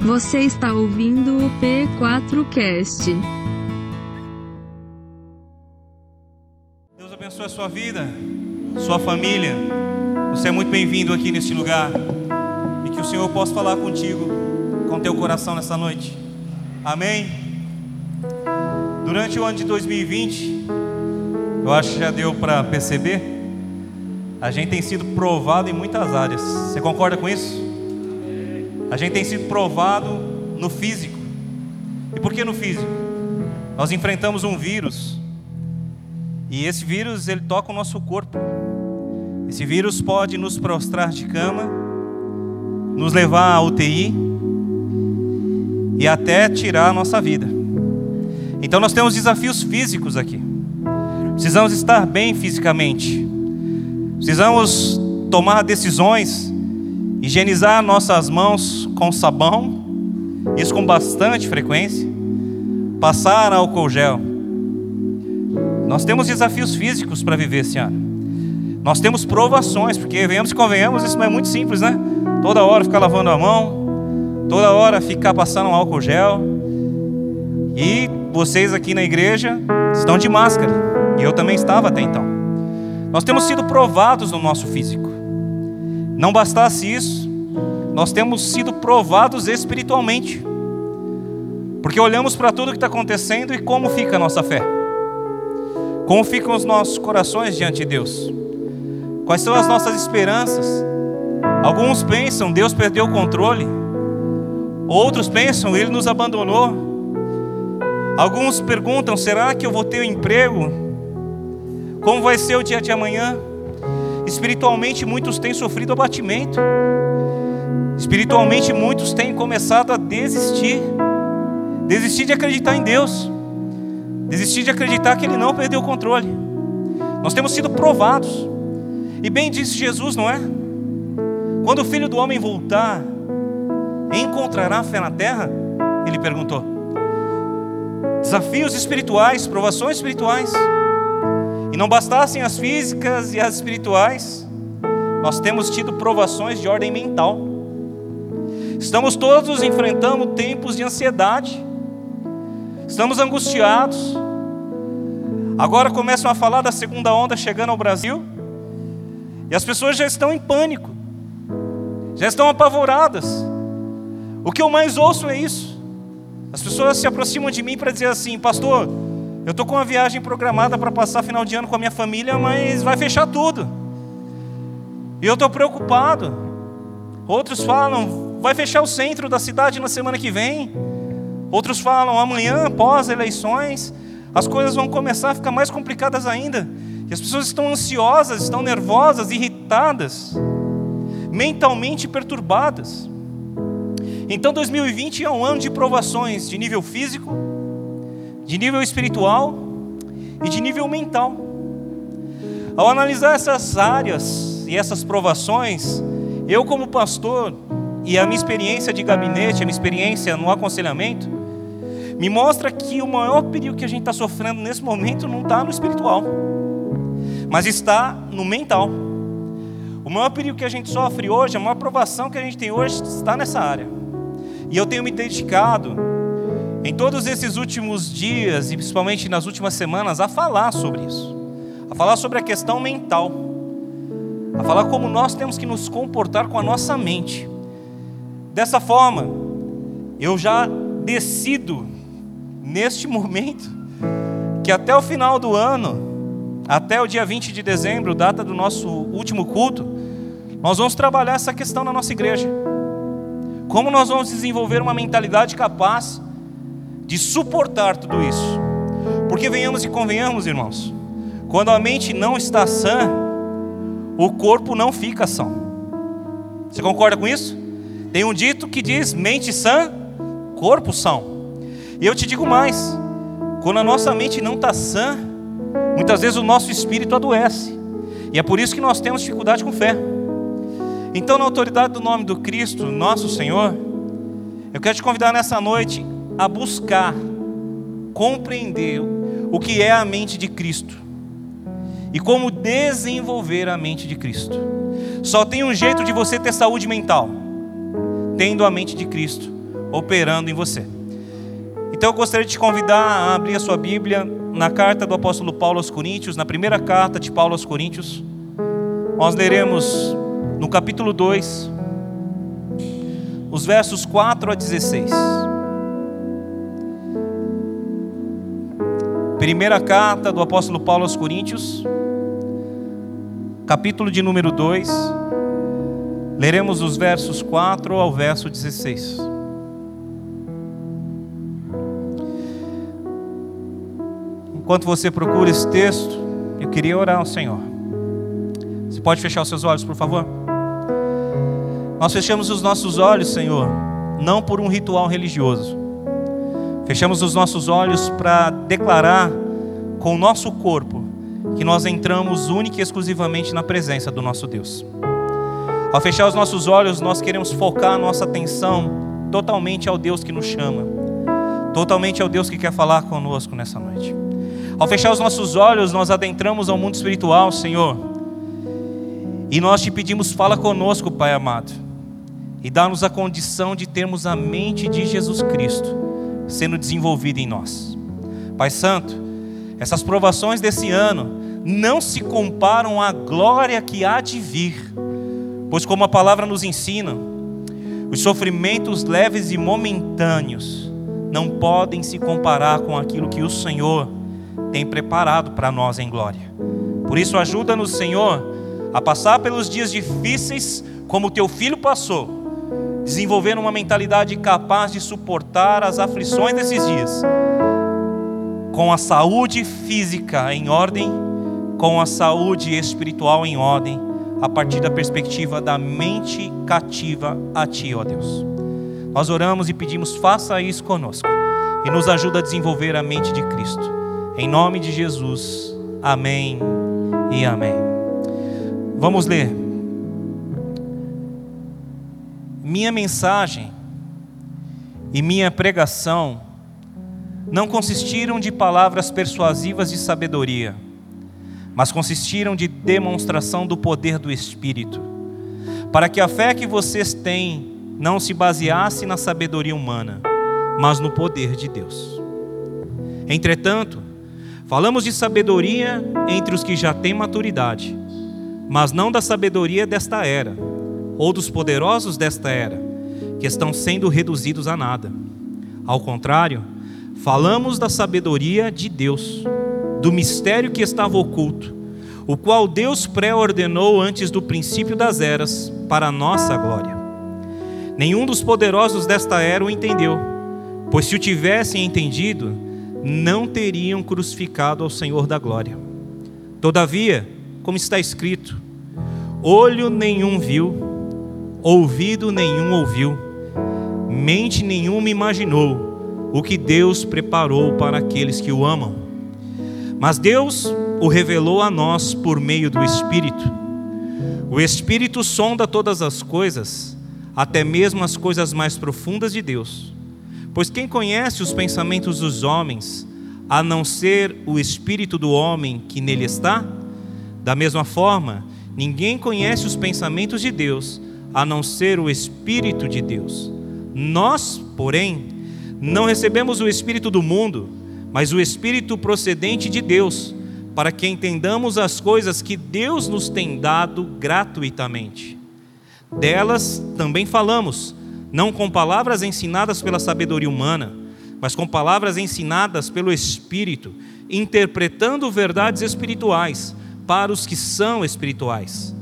Você está ouvindo o P4Cast. Deus abençoe a sua vida, sua família. Você é muito bem-vindo aqui neste lugar. E que o Senhor possa falar contigo, com teu coração nessa noite. Amém? Durante o ano de 2020, eu acho que já deu para perceber, a gente tem sido provado em muitas áreas. Você concorda com isso? A gente tem sido provado no físico. E por que no físico? Nós enfrentamos um vírus. E esse vírus, ele toca o nosso corpo. Esse vírus pode nos prostrar de cama, nos levar à UTI e até tirar a nossa vida. Então nós temos desafios físicos aqui. Precisamos estar bem fisicamente. Precisamos tomar decisões, higienizar nossas mãos com sabão, isso com bastante frequência, passar álcool gel. Nós temos desafios físicos para viver esse ano. Nós temos provações, porque venhamos e convenhamos, isso não é muito simples, né? Toda hora ficar lavando a mão, toda hora ficar passando álcool gel. E vocês aqui na igreja estão de máscara. E eu também estava até então. Nós temos sido provados no nosso físico. Não bastasse isso, nós temos sido provados espiritualmente. Porque olhamos para tudo que está acontecendo e como fica a nossa fé. Como ficam os nossos corações diante de Deus? Quais são as nossas esperanças? Alguns pensam, Deus perdeu o controle. Outros pensam, Ele nos abandonou. Alguns perguntam, será que eu vou ter um emprego? Como vai ser o dia de amanhã? Espiritualmente, muitos têm sofrido abatimento. Espiritualmente, muitos têm começado a desistir. Desistir de acreditar em Deus. Desistir de acreditar que Ele não perdeu o controle. Nós temos sido provados. E bem disse Jesus, não é? Quando o filho do homem voltar, encontrará fé na terra? Ele perguntou. Desafios espirituais, provações espirituais. E não bastassem as físicas e as espirituais, nós temos tido provações de ordem mental. Estamos todos enfrentando tempos de ansiedade, estamos angustiados. Agora começam a falar da segunda onda chegando ao Brasil, e as pessoas já estão em pânico, já estão apavoradas. O que eu mais ouço é isso. As pessoas se aproximam de mim para dizer assim, pastor, eu estou com uma viagem programada para passar final de ano com a minha família, mas vai fechar tudo. E eu estou preocupado. Outros falam, vai fechar o centro da cidade na semana que vem. Outros falam, amanhã, após eleições, as coisas vão começar a ficar mais complicadas ainda. E as pessoas estão ansiosas, estão nervosas, irritadas, mentalmente perturbadas. Então 2020 é um ano de provações de nível físico, de nível espiritual e de nível mental. Ao analisar essas áreas e essas provações, eu, como pastor, e a minha experiência de gabinete, a minha experiência no aconselhamento, me mostra que o maior perigo que a gente está sofrendo nesse momento não está no espiritual, mas está no mental. O maior perigo que a gente sofre hoje, a maior provação que a gente tem hoje está nessa área. E eu tenho me dedicado em todos esses últimos dias, e principalmente nas últimas semanas, a falar sobre isso, a falar sobre a questão mental, a falar como nós temos que nos comportar com a nossa mente. Dessa forma, eu já decido, neste momento, que até o final do ano, até o dia 20 de dezembro, data do nosso último culto, nós vamos trabalhar essa questão na nossa igreja. Como nós vamos desenvolver uma mentalidade capaz de suportar tudo isso. Porque venhamos e convenhamos, irmãos, quando a mente não está sã, o corpo não fica são. Você concorda com isso? Tem um dito que diz: mente sã, corpo são. E eu te digo mais: quando a nossa mente não está sã, muitas vezes o nosso espírito adoece. E é por isso que nós temos dificuldade com fé. Então, na autoridade do nome do Cristo, nosso Senhor, eu quero te convidar nessa noite a buscar compreender o que é a mente de Cristo e como desenvolver a mente de Cristo. Só tem um jeito de você ter saúde mental, tendo a mente de Cristo, operando em você. Então eu gostaria de te convidar a abrir a sua Bíblia na carta do apóstolo Paulo aos Coríntios, na primeira carta de Paulo aos Coríntios. Nós leremos no capítulo 2, os versos 4 a 16. Primeira carta do apóstolo Paulo aos Coríntios, capítulo de número 2, leremos os versos 4 ao verso 16. Enquanto você procura esse texto, eu queria orar ao Senhor. Você pode fechar os seus olhos, por favor? Nós fechamos os nossos olhos, Senhor, não por um ritual religioso. Fechamos os nossos olhos para declarar com o nosso corpo que nós entramos única e exclusivamente na presença do nosso Deus. Ao fechar os nossos olhos, nós queremos focar a nossa atenção totalmente ao Deus que nos chama, totalmente ao Deus que quer falar conosco nessa noite. Ao fechar os nossos olhos, nós adentramos ao mundo espiritual, Senhor, e nós te pedimos, fala conosco, Pai amado e dá-nos a condição de termos a mente de Jesus Cristo sendo desenvolvida em nós. Pai Santo, essas provações desse ano não se comparam à glória que há de vir, pois, como a palavra nos ensina, os sofrimentos leves e momentâneos não podem se comparar com aquilo que o Senhor tem preparado para nós em glória. Por isso, ajuda-nos, Senhor, a passar pelos dias difíceis como teu filho passou desenvolver uma mentalidade capaz de suportar as aflições desses dias, com a saúde física em ordem, com a saúde espiritual em ordem, a partir da perspectiva da mente cativa a Ti, ó Deus. Nós oramos e pedimos, faça isso conosco e nos ajuda a desenvolver a mente de Cristo. Em nome de Jesus, amém e amém. Vamos ler minha mensagem e minha pregação não consistiram de palavras persuasivas de sabedoria, mas consistiram de demonstração do poder do Espírito, para que a fé que vocês têm não se baseasse na sabedoria humana, mas no poder de Deus. Entretanto, falamos de sabedoria entre os que já têm maturidade, mas não da sabedoria desta era ou dos poderosos desta era, que estão sendo reduzidos a nada. Ao contrário, falamos da sabedoria de Deus, do mistério que estava oculto, o qual Deus pré-ordenou antes do princípio das eras, para a nossa glória. Nenhum dos poderosos desta era o entendeu, pois se o tivessem entendido, não teriam crucificado ao Senhor da glória. Todavia, como está escrito, olho nenhum viu, ouvido nenhum ouviu, mente nenhuma imaginou o que Deus preparou para aqueles que o amam. Mas Deus o revelou a nós por meio do Espírito. O Espírito sonda todas as coisas, até mesmo as coisas mais profundas de Deus. Pois quem conhece os pensamentos dos homens, a não ser o espírito do homem que nele está? Da mesma forma, ninguém conhece os pensamentos de Deus, a não ser o Espírito de Deus. Nós, porém, não recebemos o Espírito do mundo, mas o Espírito procedente de Deus, para que entendamos as coisas que Deus nos tem dado gratuitamente. Delas também falamos, não com palavras ensinadas pela sabedoria humana, mas com palavras ensinadas pelo Espírito, interpretando verdades espirituais para os que são espirituais.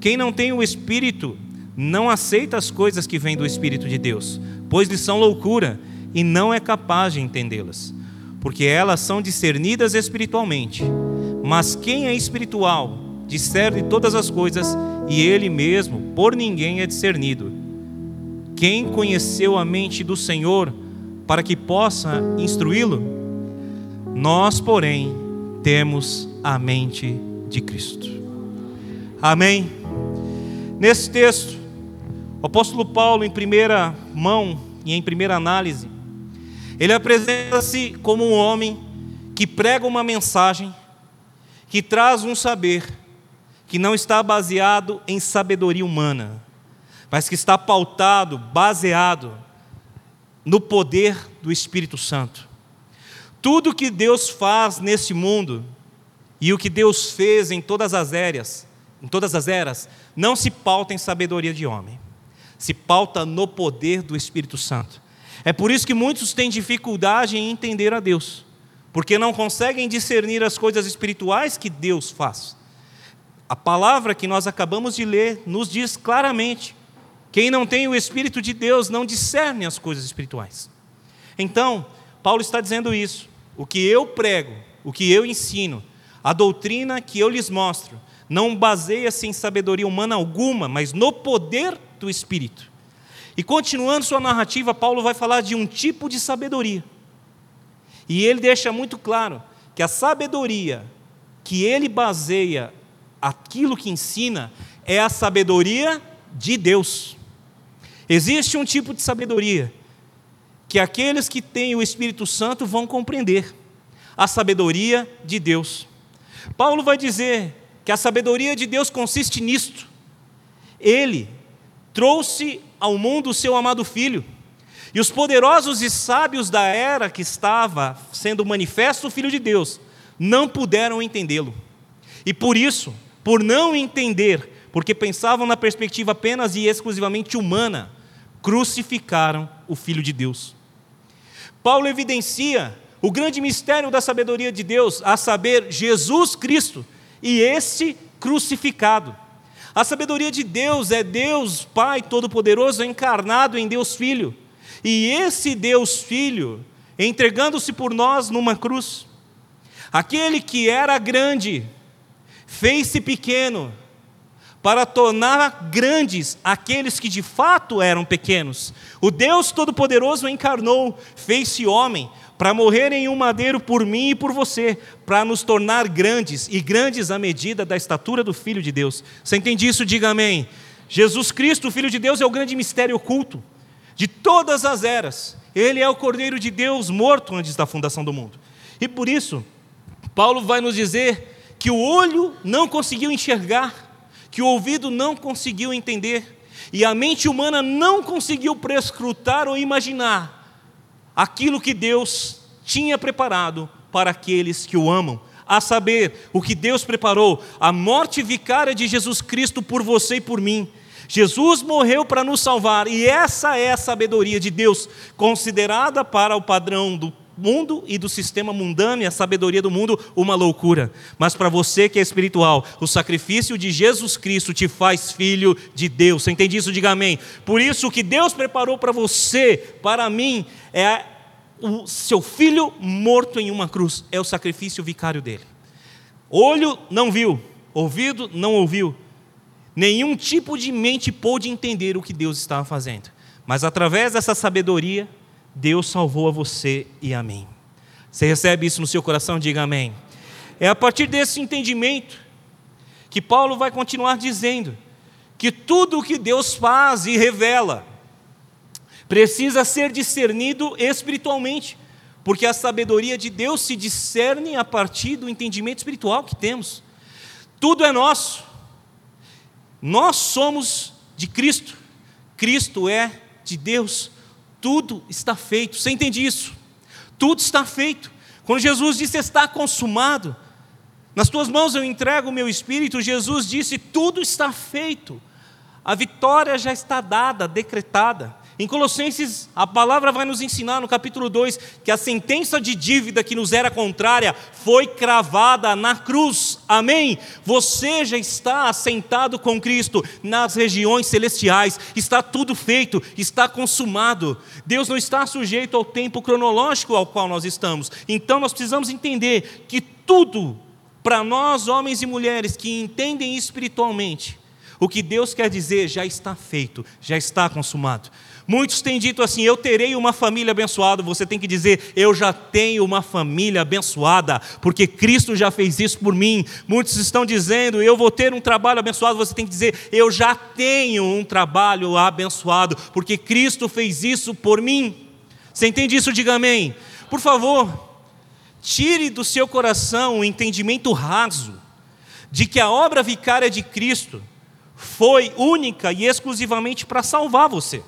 Quem não tem o Espírito não aceita as coisas que vêm do Espírito de Deus, pois lhes são loucura e não é capaz de entendê-las, porque elas são discernidas espiritualmente. Mas quem é espiritual discerne todas as coisas e ele mesmo por ninguém é discernido. Quem conheceu a mente do Senhor para que possa instruí-lo? Nós, porém, temos a mente de Cristo. Amém. Nesse texto, o apóstolo Paulo, em primeira mão e em primeira análise, ele apresenta-se como um homem que prega uma mensagem, que traz um saber, que não está baseado em sabedoria humana, mas que está pautado, baseado no poder do Espírito Santo. Tudo que Deus faz nesse mundo e o que Deus fez em todas as eras, em todas as eras, não se pauta em sabedoria de homem, se pauta no poder do Espírito Santo. É por isso que muitos têm dificuldade em entender a Deus, porque não conseguem discernir as coisas espirituais que Deus faz. A palavra que nós acabamos de ler nos diz claramente: quem não tem o Espírito de Deus não discerne as coisas espirituais. Então, Paulo está dizendo isso. O que eu prego, o que eu ensino, a doutrina que eu lhes mostro, não baseia-se em sabedoria humana alguma, mas no poder do Espírito. E continuando sua narrativa, Paulo vai falar de um tipo de sabedoria. E ele deixa muito claro que a sabedoria que ele baseia aquilo que ensina é a sabedoria de Deus. Existe um tipo de sabedoria que aqueles que têm o Espírito Santo vão compreender a sabedoria de Deus. Paulo vai dizer que a sabedoria de Deus consiste nisto. Ele trouxe ao mundo o seu amado filho. E os poderosos e sábios da era que estava sendo manifesto o filho de Deus não puderam entendê-lo. E por isso, por não entender, porque pensavam na perspectiva apenas e exclusivamente humana, crucificaram o filho de Deus. Paulo evidencia o grande mistério da sabedoria de Deus, a saber, Jesus Cristo e esse crucificado. A sabedoria de Deus é Deus Pai Todo-Poderoso encarnado em Deus Filho. E esse Deus Filho entregando-se por nós numa cruz. Aquele que era grande fez-se pequeno para tornar grandes aqueles que de fato eram pequenos. O Deus Todo-Poderoso encarnou, fez-se homem, para morrer em um madeiro por mim e por você, para nos tornar grandes, e grandes à medida da estatura do Filho de Deus. Você entende isso? Diga amém. Jesus Cristo, o Filho de Deus, é o grande mistério oculto de todas as eras. Ele é o Cordeiro de Deus morto antes da fundação do mundo. E por isso, Paulo vai nos dizer que o olho não conseguiu enxergar, que o ouvido não conseguiu entender e a mente humana não conseguiu prescrutar ou imaginar aquilo que Deus tinha preparado para aqueles que o amam, a saber, o que Deus preparou, a morte vicária de Jesus Cristo por você e por mim. Jesus morreu para nos salvar, e essa é a sabedoria de Deus, considerada para o padrão do mundo e do sistema mundano e a sabedoria do mundo uma loucura. Mas para você que é espiritual, o sacrifício de Jesus Cristo te faz filho de Deus. Você entende isso? Diga amém. Por isso, o que Deus preparou para você, para mim, é o seu filho morto em uma cruz. É o sacrifício vicário dele. Olho não viu, ouvido não ouviu. Nenhum tipo de mente pôde entender o que Deus estava fazendo. Mas através dessa sabedoria, Deus salvou a você e a mim. Você recebe isso no seu coração? Diga amém. É a partir desse entendimento que Paulo vai continuar dizendo que tudo o que Deus faz e revela precisa ser discernido espiritualmente, porque a sabedoria de Deus se discerne a partir do entendimento espiritual que temos. Tudo é nosso. Nós somos de Cristo. Cristo é de Deus tudo está feito. Você entende isso? Tudo está feito. Quando Jesus disse está consumado, nas tuas mãos eu entrego o meu espírito, Jesus disse tudo está feito. A vitória já está dada, decretada. Em Colossenses, a palavra vai nos ensinar no capítulo 2 que a sentença de dívida que nos era contrária foi cravada na cruz. Amém? Você já está assentado com Cristo nas regiões celestiais. Está tudo feito, está consumado. Deus não está sujeito ao tempo cronológico ao qual nós estamos. Então nós precisamos entender que tudo para nós, homens e mulheres que entendem espiritualmente, o que Deus quer dizer já está feito, já está consumado. Muitos têm dito assim: eu terei uma família abençoada. Você tem que dizer: eu já tenho uma família abençoada, porque Cristo já fez isso por mim. Muitos estão dizendo: eu vou ter um trabalho abençoado. Você tem que dizer: eu já tenho um trabalho abençoado, porque Cristo fez isso por mim. Você entende isso? Diga amém. Por favor, tire do seu coração o entendimento raso de que a obra vicária de Cristo foi única e exclusivamente para salvar você.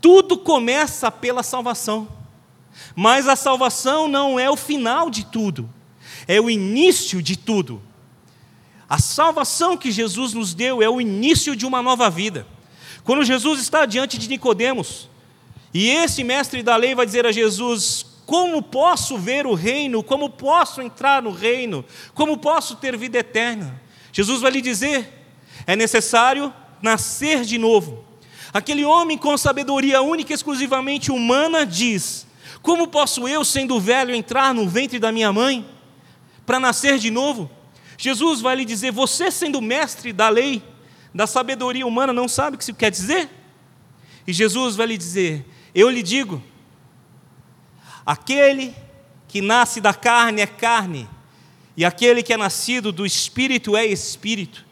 tudo começa pela salvação. Mas a salvação não é o final de tudo, é o início de tudo. A salvação que Jesus nos deu é o início de uma nova vida. Quando Jesus está diante de Nicodemos, e esse mestre da lei vai dizer a Jesus: Como posso ver o reino? Como posso entrar no reino? Como posso ter vida eterna? Jesus vai lhe dizer: É necessário nascer de novo. Aquele homem com sabedoria única e exclusivamente humana diz: Como posso eu, sendo velho, entrar no ventre da minha mãe para nascer de novo? Jesus vai lhe dizer: Você, sendo mestre da lei, da sabedoria humana, não sabe o que isso quer dizer? E Jesus vai lhe dizer: Eu lhe digo, aquele que nasce da carne é carne, e aquele que é nascido do espírito é espírito.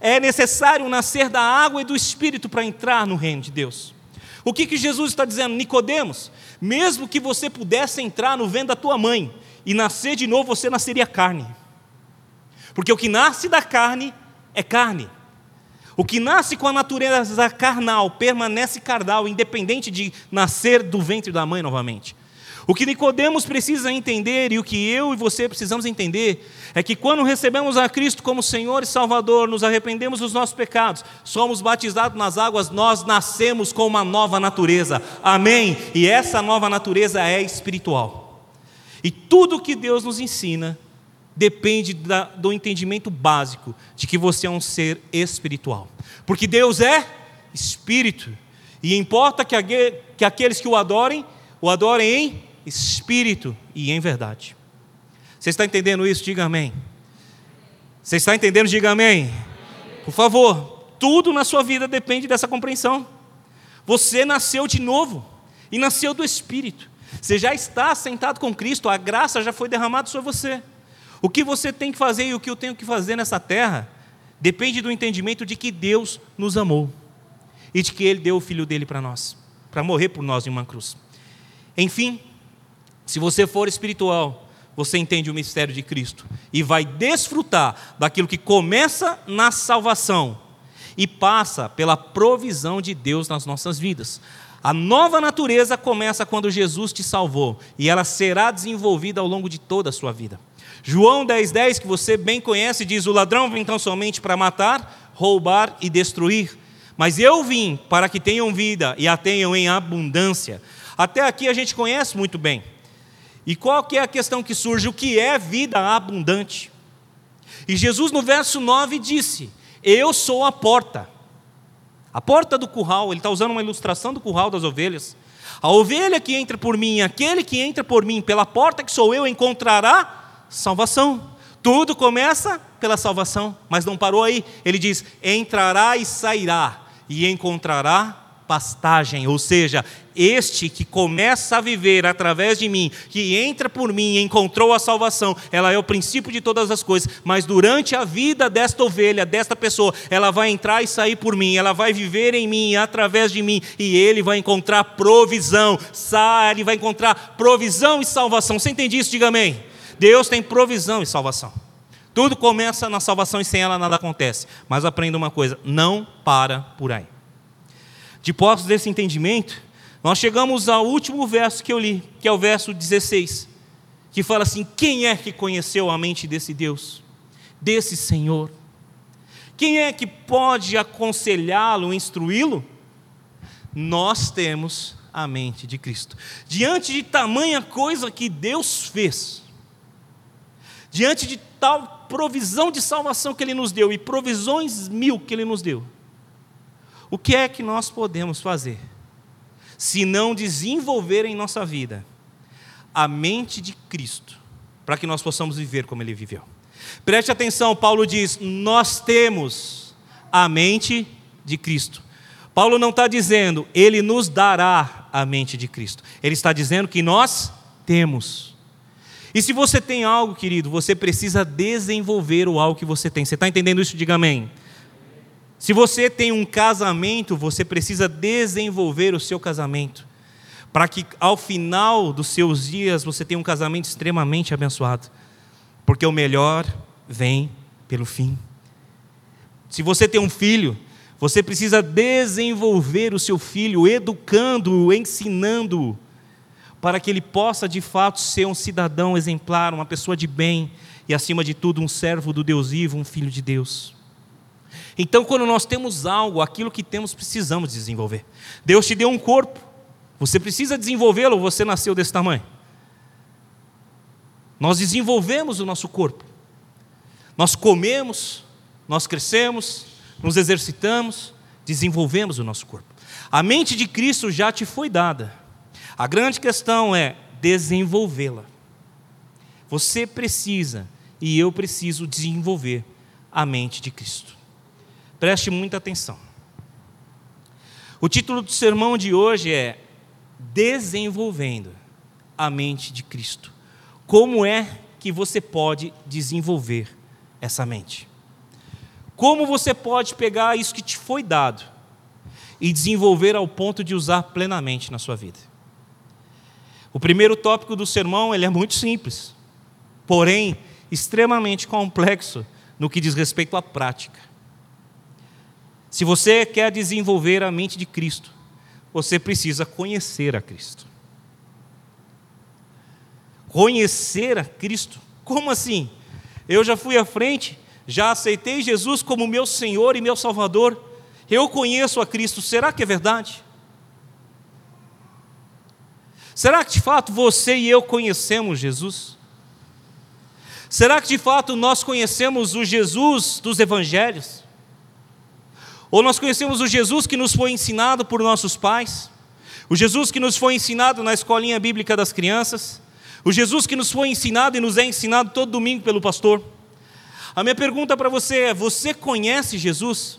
É necessário nascer da água e do espírito para entrar no reino de Deus. O que, que Jesus está dizendo? Nicodemos, mesmo que você pudesse entrar no vento da tua mãe e nascer de novo, você nasceria carne. Porque o que nasce da carne é carne. O que nasce com a natureza carnal permanece carnal, independente de nascer do ventre da mãe novamente. O que Nicodemos precisa entender e o que eu e você precisamos entender é que quando recebemos a Cristo como Senhor e Salvador, nos arrependemos dos nossos pecados, somos batizados nas águas, nós nascemos com uma nova natureza. Amém? E essa nova natureza é espiritual. E tudo que Deus nos ensina depende da, do entendimento básico de que você é um ser espiritual. Porque Deus é espírito. E importa que, que aqueles que o adorem, o adorem em espírito e em verdade. Você está entendendo isso? Diga amém. Você está entendendo? Diga amém. Por favor, tudo na sua vida depende dessa compreensão. Você nasceu de novo e nasceu do Espírito. Você já está sentado com Cristo, a graça já foi derramada sobre você. O que você tem que fazer e o que eu tenho que fazer nessa terra depende do entendimento de que Deus nos amou e de que Ele deu o Filho dele para nós, para morrer por nós em uma cruz. Enfim, se você for espiritual, você entende o mistério de Cristo e vai desfrutar daquilo que começa na salvação e passa pela provisão de Deus nas nossas vidas. A nova natureza começa quando Jesus te salvou e ela será desenvolvida ao longo de toda a sua vida. João 10,10, 10, que você bem conhece, diz: O ladrão vem tão somente para matar, roubar e destruir. Mas eu vim para que tenham vida e a tenham em abundância. Até aqui a gente conhece muito bem. E qual que é a questão que surge? O que é vida abundante? E Jesus no verso 9 disse: Eu sou a porta. A porta do curral, ele está usando uma ilustração do curral das ovelhas. A ovelha que entra por mim, aquele que entra por mim, pela porta que sou eu, encontrará salvação. Tudo começa pela salvação, mas não parou aí. Ele diz: entrará e sairá, e encontrará pastagem, ou seja, este que começa a viver através de mim, que entra por mim e encontrou a salvação, ela é o princípio de todas as coisas, mas durante a vida desta ovelha, desta pessoa, ela vai entrar e sair por mim, ela vai viver em mim, através de mim, e ele vai encontrar provisão, ele vai encontrar provisão e salvação. Você entende isso? Diga amém. Deus tem provisão e salvação. Tudo começa na salvação e sem ela nada acontece. Mas aprenda uma coisa: não para por aí. De posse desse entendimento, nós chegamos ao último verso que eu li, que é o verso 16, que fala assim: Quem é que conheceu a mente desse Deus, desse Senhor? Quem é que pode aconselhá-lo, instruí-lo? Nós temos a mente de Cristo. Diante de tamanha coisa que Deus fez, diante de tal provisão de salvação que Ele nos deu e provisões mil que Ele nos deu, o que é que nós podemos fazer se não desenvolver em nossa vida a mente de Cristo para que nós possamos viver como Ele viveu? Preste atenção, Paulo diz: Nós temos a mente de Cristo. Paulo não está dizendo, Ele nos dará a mente de Cristo. Ele está dizendo que nós temos. E se você tem algo, querido, você precisa desenvolver o algo que você tem. Você está entendendo isso? Diga amém. Se você tem um casamento, você precisa desenvolver o seu casamento. Para que ao final dos seus dias você tenha um casamento extremamente abençoado. Porque o melhor vem pelo fim. Se você tem um filho, Você precisa desenvolver o seu filho, educando-o, ensinando-o, para que ele possa de fato ser um cidadão exemplar, uma pessoa de bem e, acima de tudo, um servo do Deus vivo, um filho de Deus. Então, quando nós temos algo, aquilo que temos, precisamos desenvolver. Deus te deu um corpo, você precisa desenvolvê-lo, você nasceu desse tamanho. Nós desenvolvemos o nosso corpo, nós comemos, nós crescemos, nos exercitamos, desenvolvemos o nosso corpo. A mente de Cristo já te foi dada. A grande questão é desenvolvê-la. Você precisa e eu preciso desenvolver a mente de Cristo. Preste muita atenção. O título do sermão de hoje é Desenvolvendo a mente de Cristo. Como é que você pode desenvolver essa mente? Como você pode pegar isso que te foi dado e desenvolver ao ponto de usar plenamente na sua vida? O primeiro tópico do sermão ele é muito simples, porém extremamente complexo no que diz respeito à prática. Se você quer desenvolver a mente de Cristo, você precisa conhecer a Cristo. Conhecer a Cristo? Como assim? Eu já fui à frente já aceitei Jesus como meu Senhor e meu Salvador, eu conheço a Cristo, será que é verdade? Será que de fato você e eu conhecemos Jesus? Será que de fato nós conhecemos o Jesus dos Evangelhos? Ou nós conhecemos o Jesus que nos foi ensinado por nossos pais? O Jesus que nos foi ensinado na escolinha bíblica das crianças? O Jesus que nos foi ensinado e nos é ensinado todo domingo pelo pastor? A minha pergunta para você é: você conhece Jesus?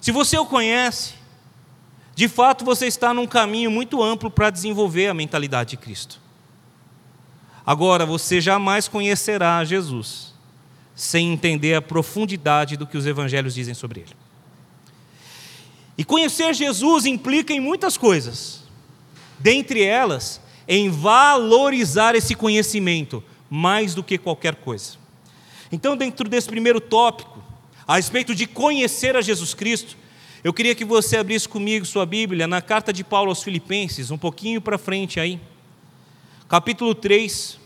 Se você o conhece, de fato você está num caminho muito amplo para desenvolver a mentalidade de Cristo. Agora, você jamais conhecerá Jesus sem entender a profundidade do que os evangelhos dizem sobre ele. E conhecer Jesus implica em muitas coisas, dentre elas, em valorizar esse conhecimento mais do que qualquer coisa. Então, dentro desse primeiro tópico, a respeito de conhecer a Jesus Cristo, eu queria que você abrisse comigo sua Bíblia na carta de Paulo aos Filipenses, um pouquinho para frente aí, capítulo 3.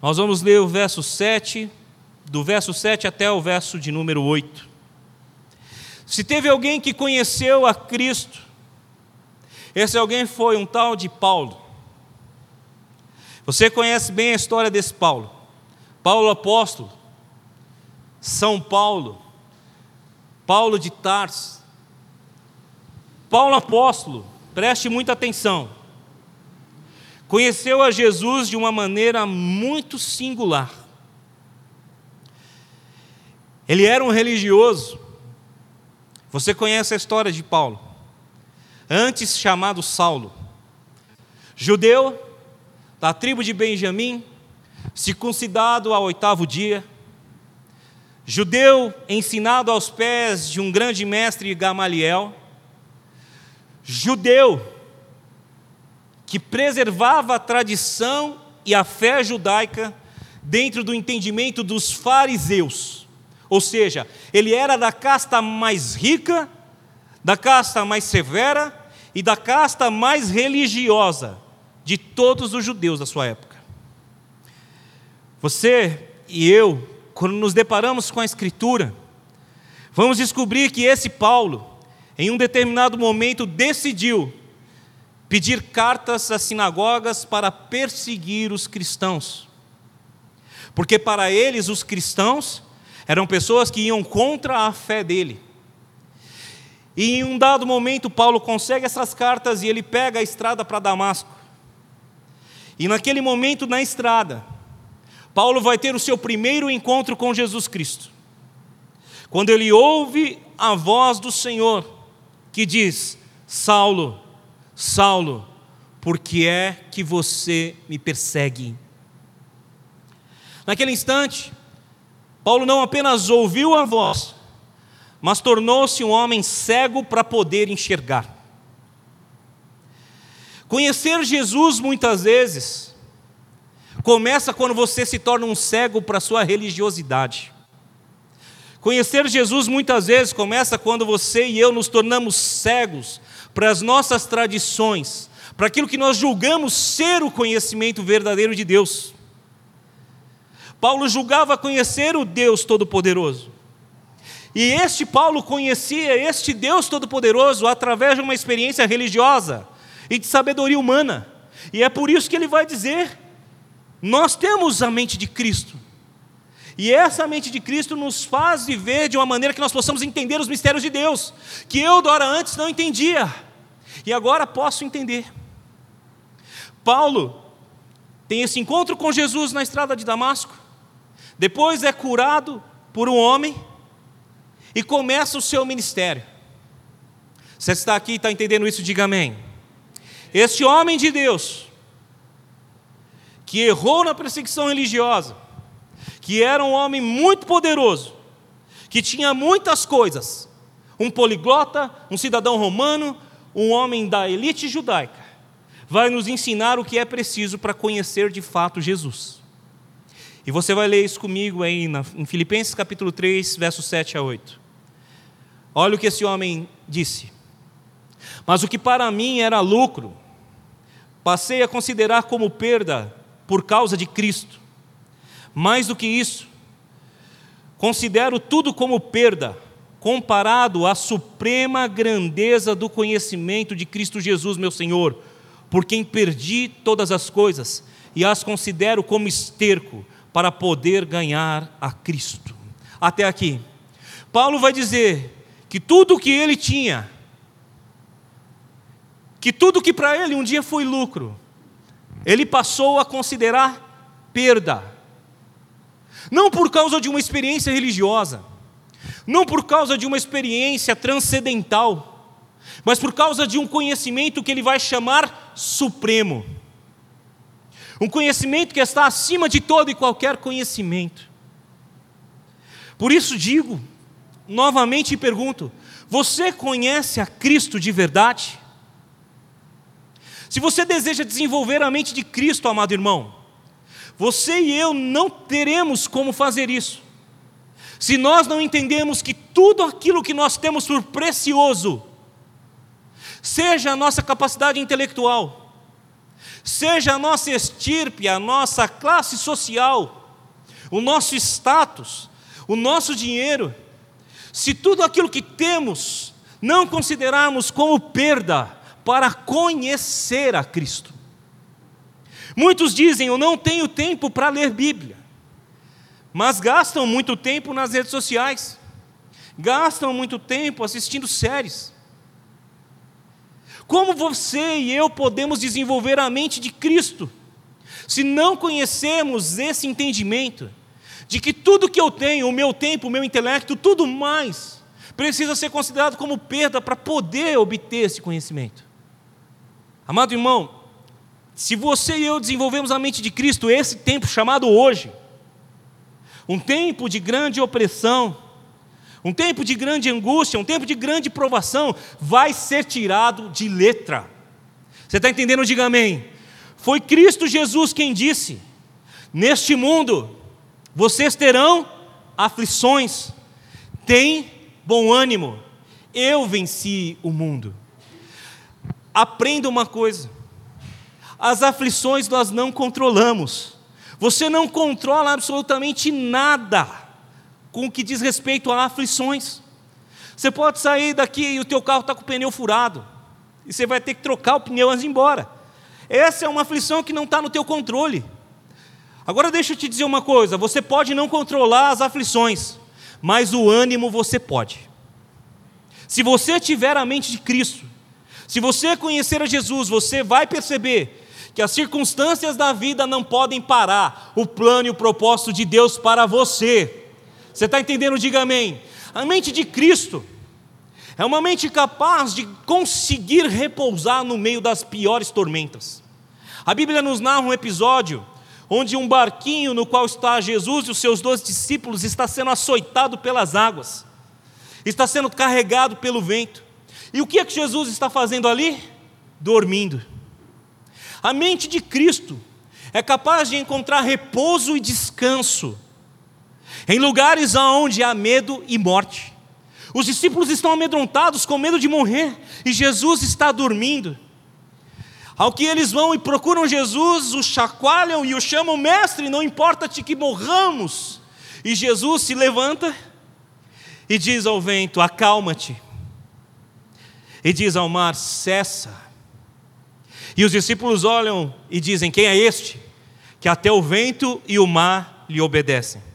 Nós vamos ler o verso 7, do verso 7 até o verso de número 8. Se teve alguém que conheceu a Cristo, esse alguém foi um tal de Paulo. Você conhece bem a história desse Paulo. Paulo apóstolo, São Paulo, Paulo de Tarso. Paulo apóstolo, preste muita atenção. Conheceu a Jesus de uma maneira muito singular. Ele era um religioso. Você conhece a história de Paulo. Antes chamado Saulo. Judeu, da tribo de Benjamim, circuncidado ao oitavo dia, judeu ensinado aos pés de um grande mestre Gamaliel, judeu que preservava a tradição e a fé judaica dentro do entendimento dos fariseus. Ou seja, ele era da casta mais rica, da casta mais severa e da casta mais religiosa de todos os judeus da sua época. Você e eu, quando nos deparamos com a Escritura, vamos descobrir que esse Paulo, em um determinado momento, decidiu pedir cartas às sinagogas para perseguir os cristãos. Porque para eles, os cristãos eram pessoas que iam contra a fé dele. E em um dado momento, Paulo consegue essas cartas e ele pega a estrada para Damasco. E naquele momento, na estrada, Paulo vai ter o seu primeiro encontro com Jesus Cristo. Quando ele ouve a voz do Senhor que diz: Saulo, Saulo, por que é que você me persegue? Naquele instante, Paulo não apenas ouviu a voz, mas tornou-se um homem cego para poder enxergar. Conhecer Jesus muitas vezes Começa quando você se torna um cego para a sua religiosidade. Conhecer Jesus muitas vezes começa quando você e eu nos tornamos cegos para as nossas tradições, para aquilo que nós julgamos ser o conhecimento verdadeiro de Deus. Paulo julgava conhecer o Deus Todo-Poderoso. E este Paulo conhecia este Deus Todo-Poderoso através de uma experiência religiosa e de sabedoria humana. E é por isso que ele vai dizer: nós temos a mente de Cristo. E essa mente de Cristo nos faz viver de uma maneira que nós possamos entender os mistérios de Deus, que eu, Dora, antes não entendia, e agora posso entender. Paulo tem esse encontro com Jesus na estrada de Damasco, depois é curado por um homem e começa o seu ministério. Você está aqui e está entendendo isso, diga amém. Este homem de Deus, que errou na perseguição religiosa, que era um homem muito poderoso, que tinha muitas coisas, um poliglota, um cidadão romano, um homem da elite judaica, vai nos ensinar o que é preciso para conhecer de fato Jesus. E você vai ler isso comigo aí em Filipenses capítulo 3, versos 7 a 8. Olha o que esse homem disse. Mas o que para mim era lucro, passei a considerar como perda por causa de Cristo. Mais do que isso, considero tudo como perda, comparado à suprema grandeza do conhecimento de Cristo Jesus, meu Senhor, por quem perdi todas as coisas e as considero como esterco para poder ganhar a Cristo. Até aqui. Paulo vai dizer que tudo o que ele tinha, que tudo que para ele um dia foi lucro, ele passou a considerar perda não por causa de uma experiência religiosa, não por causa de uma experiência transcendental, mas por causa de um conhecimento que ele vai chamar supremo. Um conhecimento que está acima de todo e qualquer conhecimento. Por isso digo, novamente pergunto: você conhece a Cristo de verdade? Se você deseja desenvolver a mente de Cristo, amado irmão, você e eu não teremos como fazer isso. Se nós não entendemos que tudo aquilo que nós temos por precioso, seja a nossa capacidade intelectual, seja a nossa estirpe, a nossa classe social, o nosso status, o nosso dinheiro, se tudo aquilo que temos não considerarmos como perda para conhecer a Cristo, Muitos dizem: Eu não tenho tempo para ler Bíblia, mas gastam muito tempo nas redes sociais, gastam muito tempo assistindo séries. Como você e eu podemos desenvolver a mente de Cristo, se não conhecemos esse entendimento de que tudo que eu tenho, o meu tempo, o meu intelecto, tudo mais, precisa ser considerado como perda para poder obter esse conhecimento? Amado irmão, se você e eu desenvolvemos a mente de Cristo, esse tempo chamado hoje, um tempo de grande opressão, um tempo de grande angústia, um tempo de grande provação, vai ser tirado de letra. Você está entendendo? Diga amém. Foi Cristo Jesus quem disse: Neste mundo vocês terão aflições, tem bom ânimo, eu venci o mundo. Aprenda uma coisa as aflições nós não controlamos. Você não controla absolutamente nada com o que diz respeito a aflições. Você pode sair daqui e o teu carro está com o pneu furado. E você vai ter que trocar o pneu antes de ir embora. Essa é uma aflição que não está no teu controle. Agora deixa eu te dizer uma coisa: você pode não controlar as aflições, mas o ânimo você pode. Se você tiver a mente de Cristo, se você conhecer a Jesus, você vai perceber que as circunstâncias da vida não podem parar o plano e o propósito de Deus para você. Você está entendendo? Diga amém. A mente de Cristo é uma mente capaz de conseguir repousar no meio das piores tormentas. A Bíblia nos narra um episódio onde um barquinho no qual está Jesus e os seus dois discípulos está sendo açoitado pelas águas, está sendo carregado pelo vento. E o que é que Jesus está fazendo ali? Dormindo. A mente de Cristo é capaz de encontrar repouso e descanso em lugares onde há medo e morte. Os discípulos estão amedrontados, com medo de morrer, e Jesus está dormindo. Ao que eles vão e procuram Jesus, o chacoalham e o chamam mestre, não importa-te que morramos. E Jesus se levanta e diz ao vento: Acalma-te. E diz ao mar: Cessa. E os discípulos olham e dizem: Quem é este? Que até o vento e o mar lhe obedecem.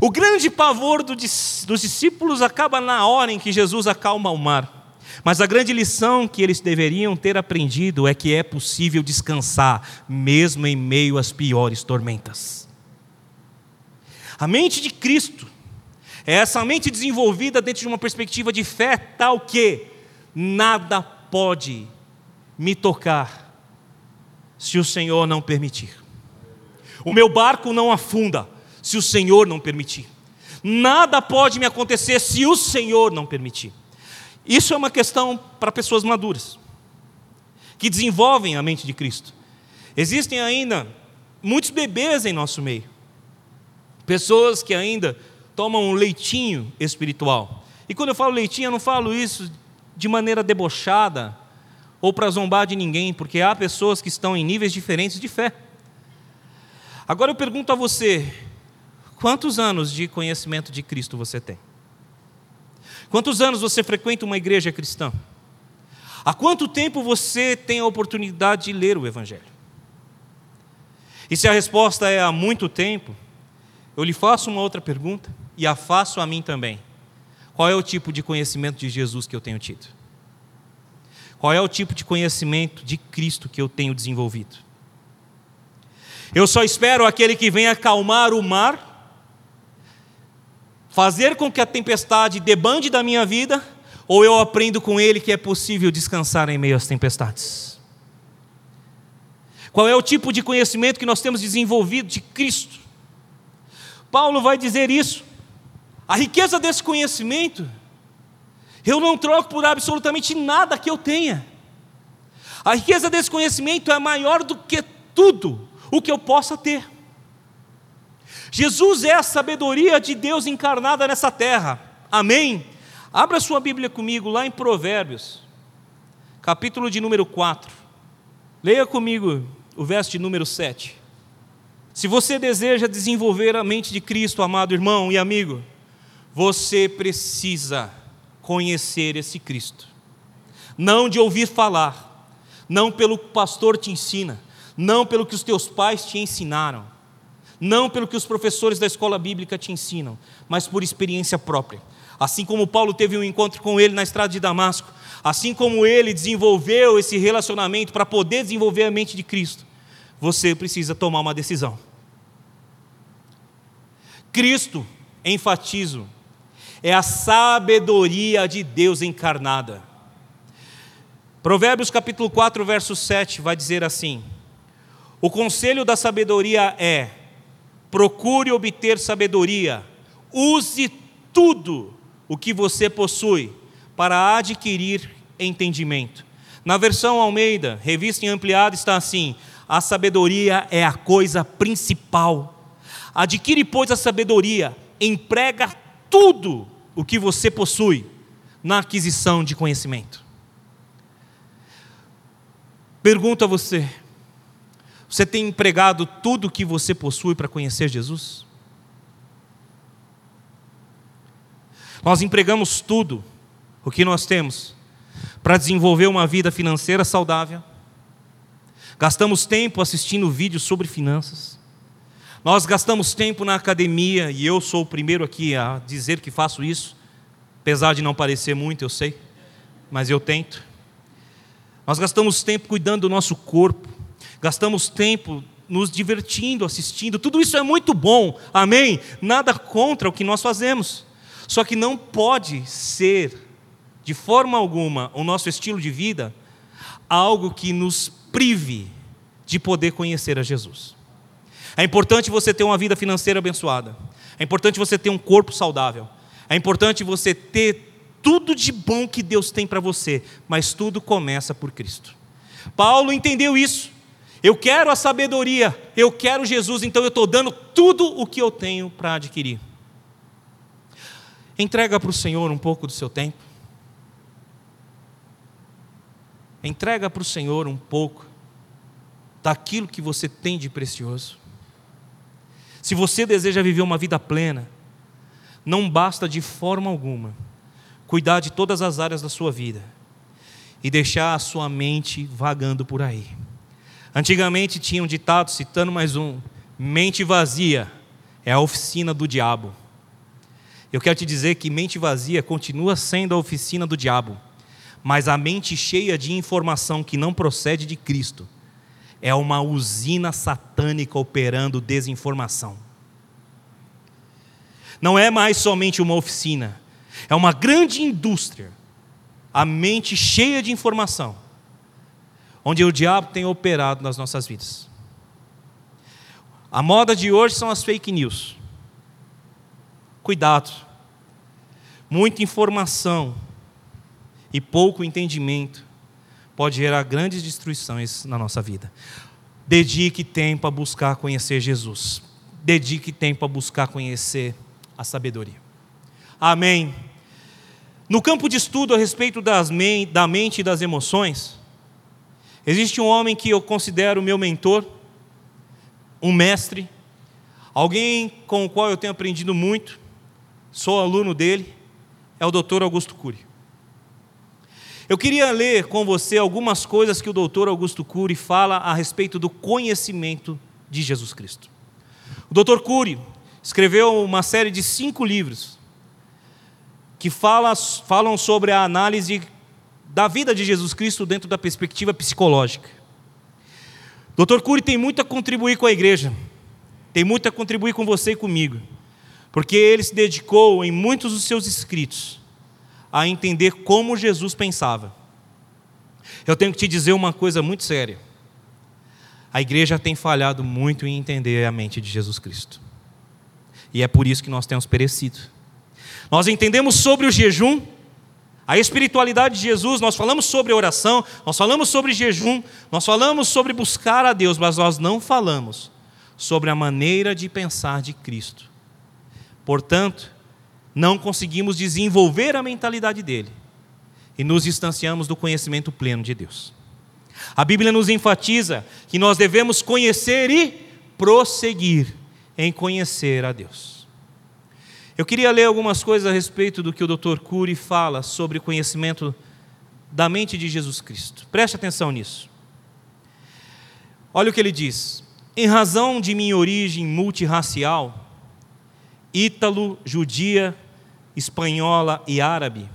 O grande pavor dos discípulos acaba na hora em que Jesus acalma o mar. Mas a grande lição que eles deveriam ter aprendido é que é possível descansar, mesmo em meio às piores tormentas. A mente de Cristo é essa mente desenvolvida dentro de uma perspectiva de fé tal que nada pode me tocar se o Senhor não permitir. O meu barco não afunda se o Senhor não permitir. Nada pode me acontecer se o Senhor não permitir. Isso é uma questão para pessoas maduras, que desenvolvem a mente de Cristo. Existem ainda muitos bebês em nosso meio, pessoas que ainda tomam um leitinho espiritual. E quando eu falo leitinho, eu não falo isso de maneira debochada ou para zombar de ninguém, porque há pessoas que estão em níveis diferentes de fé. Agora eu pergunto a você: quantos anos de conhecimento de Cristo você tem? Quantos anos você frequenta uma igreja cristã? Há quanto tempo você tem a oportunidade de ler o Evangelho? E se a resposta é há muito tempo, eu lhe faço uma outra pergunta e a faço a mim também. Qual é o tipo de conhecimento de Jesus que eu tenho tido? Qual é o tipo de conhecimento de Cristo que eu tenho desenvolvido? Eu só espero aquele que venha acalmar o mar fazer com que a tempestade debande da minha vida, ou eu aprendo com Ele que é possível descansar em meio às tempestades? Qual é o tipo de conhecimento que nós temos desenvolvido de Cristo? Paulo vai dizer isso. A riqueza desse conhecimento, eu não troco por absolutamente nada que eu tenha. A riqueza desse conhecimento é maior do que tudo o que eu possa ter. Jesus é a sabedoria de Deus encarnada nessa terra. Amém? Abra sua Bíblia comigo lá em Provérbios, capítulo de número 4. Leia comigo o verso de número 7. Se você deseja desenvolver a mente de Cristo, amado irmão e amigo, você precisa conhecer esse Cristo. Não de ouvir falar, não pelo que o pastor te ensina, não pelo que os teus pais te ensinaram não pelo que os professores da escola bíblica te ensinam, mas por experiência própria. Assim como Paulo teve um encontro com ele na estrada de Damasco, assim como ele desenvolveu esse relacionamento para poder desenvolver a mente de Cristo, você precisa tomar uma decisão. Cristo, enfatizo, é a sabedoria de Deus encarnada. Provérbios capítulo 4, verso 7 vai dizer assim: O conselho da sabedoria é procure obter sabedoria, use tudo o que você possui para adquirir entendimento. Na versão Almeida, revista em ampliada, está assim: a sabedoria é a coisa principal. Adquire, pois, a sabedoria, emprega tudo o que você possui na aquisição de conhecimento. Pergunto a você: você tem empregado tudo o que você possui para conhecer Jesus? Nós empregamos tudo o que nós temos para desenvolver uma vida financeira saudável. Gastamos tempo assistindo vídeos sobre finanças. Nós gastamos tempo na academia, e eu sou o primeiro aqui a dizer que faço isso, apesar de não parecer muito, eu sei, mas eu tento. Nós gastamos tempo cuidando do nosso corpo, gastamos tempo nos divertindo, assistindo, tudo isso é muito bom, amém? Nada contra o que nós fazemos, só que não pode ser, de forma alguma, o nosso estilo de vida algo que nos prive de poder conhecer a Jesus. É importante você ter uma vida financeira abençoada, é importante você ter um corpo saudável, é importante você ter tudo de bom que Deus tem para você, mas tudo começa por Cristo. Paulo entendeu isso. Eu quero a sabedoria, eu quero Jesus, então eu estou dando tudo o que eu tenho para adquirir. Entrega para o Senhor um pouco do seu tempo. Entrega para o Senhor um pouco daquilo que você tem de precioso. Se você deseja viver uma vida plena, não basta de forma alguma cuidar de todas as áreas da sua vida e deixar a sua mente vagando por aí. Antigamente tinha um ditado, citando mais um: mente vazia é a oficina do diabo. Eu quero te dizer que mente vazia continua sendo a oficina do diabo, mas a mente cheia de informação que não procede de Cristo é uma usina satânica operando desinformação. Não é mais somente uma oficina, é uma grande indústria, a mente cheia de informação, onde o diabo tem operado nas nossas vidas. A moda de hoje são as fake news. Cuidado. Muita informação e pouco entendimento pode gerar grandes destruições na nossa vida. Dedique tempo a buscar conhecer Jesus. Dedique tempo a buscar conhecer a sabedoria. Amém. No campo de estudo a respeito das da mente e das emoções, existe um homem que eu considero meu mentor, um mestre, alguém com o qual eu tenho aprendido muito, sou aluno dele, é o Dr. Augusto Cury. Eu queria ler com você algumas coisas que o Dr. Augusto Cury fala a respeito do conhecimento de Jesus Cristo. O Dr. Cury escreveu uma série de cinco livros que fala, falam sobre a análise da vida de Jesus Cristo dentro da perspectiva psicológica. Dr. Cury tem muito a contribuir com a igreja, tem muito a contribuir com você e comigo, porque ele se dedicou em muitos dos seus escritos a entender como Jesus pensava. Eu tenho que te dizer uma coisa muito séria. A igreja tem falhado muito em entender a mente de Jesus Cristo. E é por isso que nós temos perecido. Nós entendemos sobre o jejum, a espiritualidade de Jesus, nós falamos sobre oração, nós falamos sobre jejum, nós falamos sobre buscar a Deus, mas nós não falamos sobre a maneira de pensar de Cristo. Portanto, não conseguimos desenvolver a mentalidade dele e nos distanciamos do conhecimento pleno de Deus. A Bíblia nos enfatiza que nós devemos conhecer e prosseguir em conhecer a Deus. Eu queria ler algumas coisas a respeito do que o Dr. Cury fala sobre o conhecimento da mente de Jesus Cristo. Preste atenção nisso. Olha o que ele diz: em razão de minha origem multirracial, ítalo, judia, espanhola e árabe,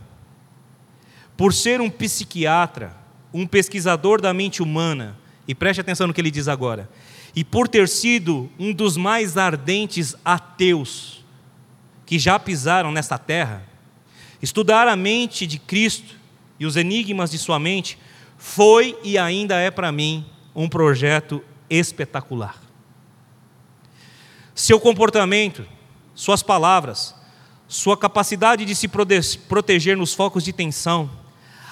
por ser um psiquiatra, um pesquisador da mente humana, e preste atenção no que ele diz agora, e por ter sido um dos mais ardentes ateus que já pisaram nesta terra, estudar a mente de Cristo e os enigmas de sua mente foi e ainda é para mim um projeto espetacular. Seu comportamento, suas palavras, sua capacidade de se proteger nos focos de tensão,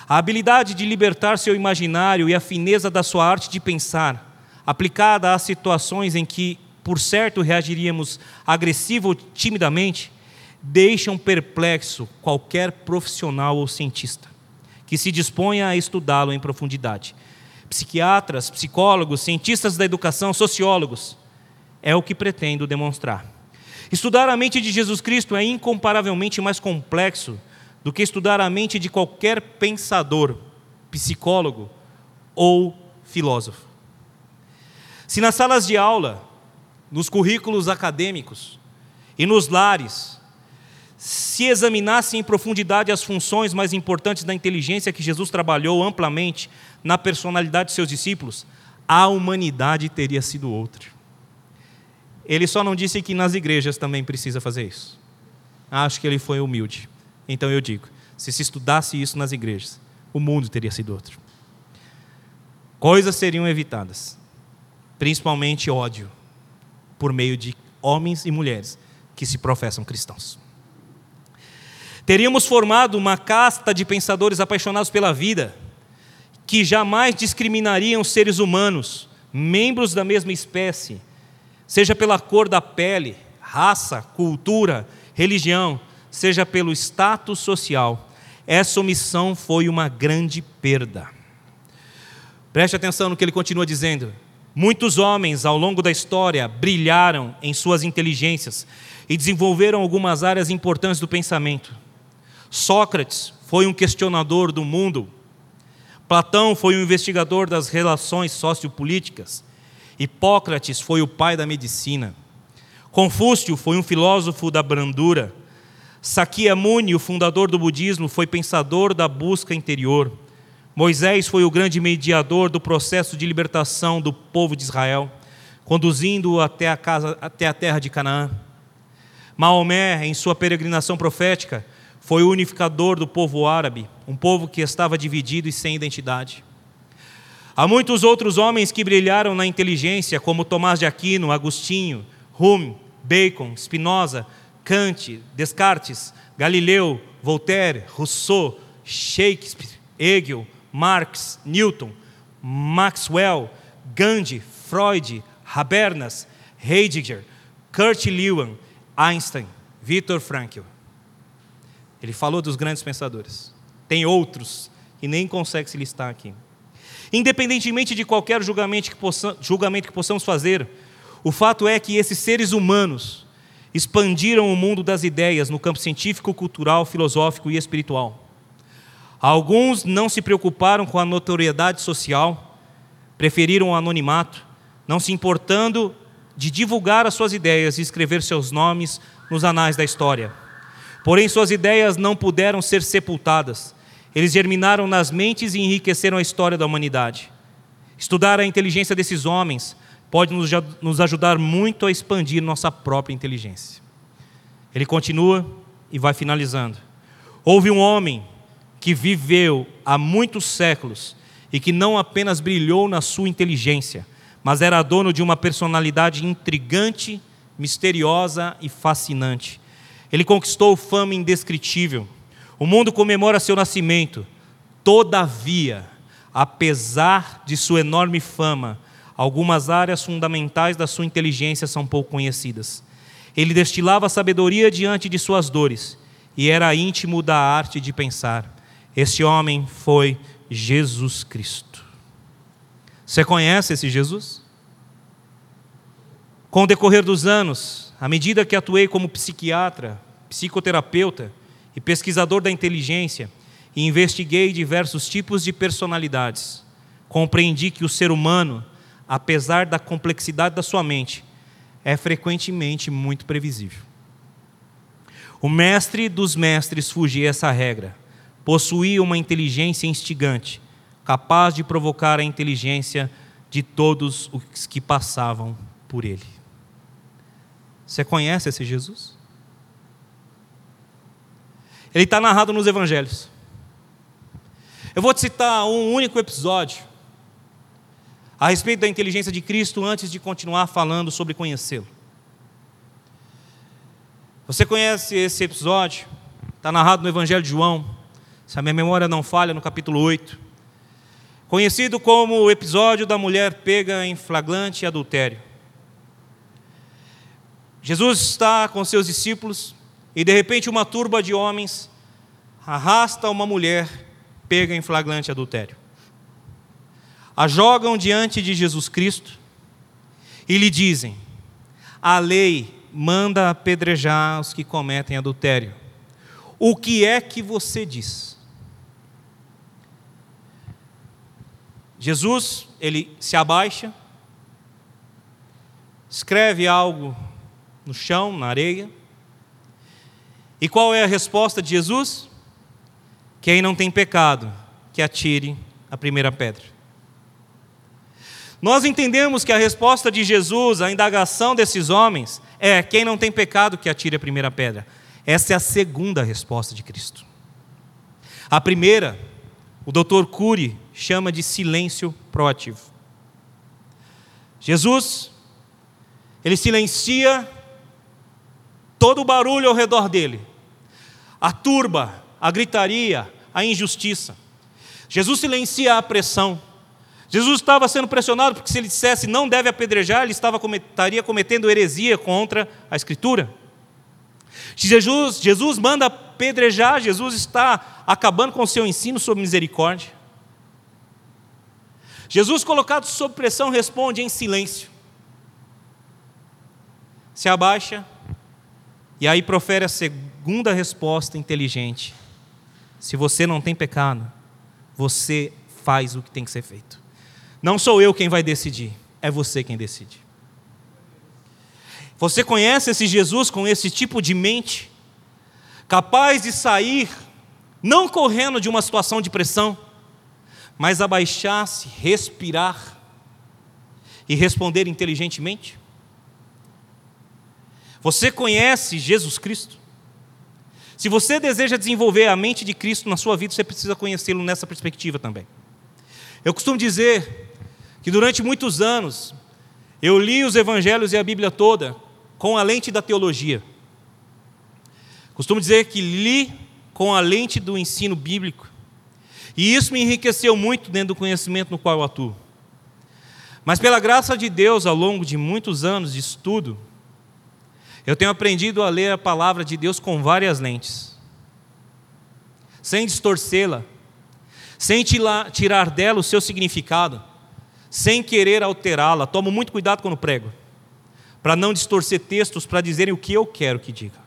a habilidade de libertar seu imaginário e a fineza da sua arte de pensar aplicada a situações em que, por certo, reagiríamos agressivo ou timidamente, deixam perplexo qualquer profissional ou cientista que se disponha a estudá-lo em profundidade. Psiquiatras, psicólogos, cientistas da educação, sociólogos, é o que pretendo demonstrar. Estudar a mente de Jesus Cristo é incomparavelmente mais complexo do que estudar a mente de qualquer pensador, psicólogo ou filósofo. Se nas salas de aula, nos currículos acadêmicos e nos lares, se examinassem em profundidade as funções mais importantes da inteligência que Jesus trabalhou amplamente na personalidade de seus discípulos, a humanidade teria sido outra. Ele só não disse que nas igrejas também precisa fazer isso. Acho que ele foi humilde. Então eu digo: se se estudasse isso nas igrejas, o mundo teria sido outro. Coisas seriam evitadas principalmente ódio, por meio de homens e mulheres que se professam cristãos. Teríamos formado uma casta de pensadores apaixonados pela vida, que jamais discriminariam seres humanos, membros da mesma espécie, seja pela cor da pele, raça, cultura, religião, seja pelo status social, essa omissão foi uma grande perda. Preste atenção no que ele continua dizendo. Muitos homens ao longo da história brilharam em suas inteligências e desenvolveram algumas áreas importantes do pensamento. Sócrates foi um questionador do mundo. Platão foi um investigador das relações sociopolíticas. Hipócrates foi o pai da medicina. Confúcio foi um filósofo da brandura. Sakyamuni, o fundador do budismo, foi pensador da busca interior. Moisés foi o grande mediador do processo de libertação do povo de Israel, conduzindo-o até a casa, até a terra de Canaã. Maomé, em sua peregrinação profética, foi o unificador do povo árabe, um povo que estava dividido e sem identidade. Há muitos outros homens que brilharam na inteligência, como Tomás de Aquino, Agostinho, Hume, Bacon, Spinoza, Kant, Descartes, Galileu, Voltaire, Rousseau, Shakespeare, Hegel, Marx, Newton, Maxwell, Gandhi, Freud, Habermas, Heidegger, Kurt Lewin, Einstein, Viktor Frankl. Ele falou dos grandes pensadores. Tem outros que nem consegue se listar aqui. Independentemente de qualquer julgamento que, julgamento que possamos fazer, o fato é que esses seres humanos expandiram o mundo das ideias no campo científico, cultural, filosófico e espiritual. Alguns não se preocuparam com a notoriedade social, preferiram o anonimato, não se importando de divulgar as suas ideias e escrever seus nomes nos anais da história. Porém, suas ideias não puderam ser sepultadas. Eles germinaram nas mentes e enriqueceram a história da humanidade. Estudar a inteligência desses homens pode nos ajudar muito a expandir nossa própria inteligência. Ele continua e vai finalizando. Houve um homem que viveu há muitos séculos e que não apenas brilhou na sua inteligência, mas era dono de uma personalidade intrigante, misteriosa e fascinante. Ele conquistou fama indescritível. O mundo comemora seu nascimento. Todavia, apesar de sua enorme fama, algumas áreas fundamentais da sua inteligência são pouco conhecidas. Ele destilava sabedoria diante de suas dores e era íntimo da arte de pensar. Esse homem foi Jesus Cristo. Você conhece esse Jesus? Com o decorrer dos anos, à medida que atuei como psiquiatra, psicoterapeuta e pesquisador da inteligência, e investiguei diversos tipos de personalidades, compreendi que o ser humano, apesar da complexidade da sua mente, é frequentemente muito previsível. O mestre dos mestres fugia essa regra. Possuía uma inteligência instigante, capaz de provocar a inteligência de todos os que passavam por ele. Você conhece esse Jesus? Ele está narrado nos evangelhos. Eu vou te citar um único episódio a respeito da inteligência de Cristo antes de continuar falando sobre conhecê-lo. Você conhece esse episódio? Está narrado no Evangelho de João, se a minha memória não falha, no capítulo 8. Conhecido como o episódio da mulher pega em flagrante adultério. Jesus está com seus discípulos e de repente uma turba de homens arrasta uma mulher pega em flagrante adultério. A jogam diante de Jesus Cristo e lhe dizem: A lei manda apedrejar os que cometem adultério. O que é que você diz? Jesus, ele se abaixa, escreve algo no chão, na areia. E qual é a resposta de Jesus? Quem não tem pecado, que atire a primeira pedra. Nós entendemos que a resposta de Jesus à indagação desses homens é: quem não tem pecado, que atire a primeira pedra. Essa é a segunda resposta de Cristo. A primeira, o Dr. Cury chama de silêncio proativo. Jesus, ele silencia todo o barulho ao redor dele, a turba, a gritaria, a injustiça. Jesus silencia a pressão. Jesus estava sendo pressionado porque se ele dissesse não deve apedrejar, ele estava estaria cometendo heresia contra a Escritura. Jesus, Jesus manda apedrejar, Jesus está acabando com o seu ensino sobre misericórdia. Jesus, colocado sob pressão, responde em silêncio. Se abaixa e aí profere a segunda resposta inteligente: Se você não tem pecado, você faz o que tem que ser feito. Não sou eu quem vai decidir, é você quem decide. Você conhece esse Jesus com esse tipo de mente? Capaz de sair, não correndo de uma situação de pressão, mas abaixar-se, respirar e responder inteligentemente? Você conhece Jesus Cristo? Se você deseja desenvolver a mente de Cristo na sua vida, você precisa conhecê-lo nessa perspectiva também. Eu costumo dizer que durante muitos anos eu li os evangelhos e a Bíblia toda com a lente da teologia. Costumo dizer que li com a lente do ensino bíblico. E isso me enriqueceu muito dentro do conhecimento no qual eu atuo. Mas pela graça de Deus, ao longo de muitos anos de estudo, eu tenho aprendido a ler a palavra de Deus com várias lentes, sem distorcê-la, sem tirar dela o seu significado, sem querer alterá-la. Tomo muito cuidado quando prego para não distorcer textos para dizerem o que eu quero que diga.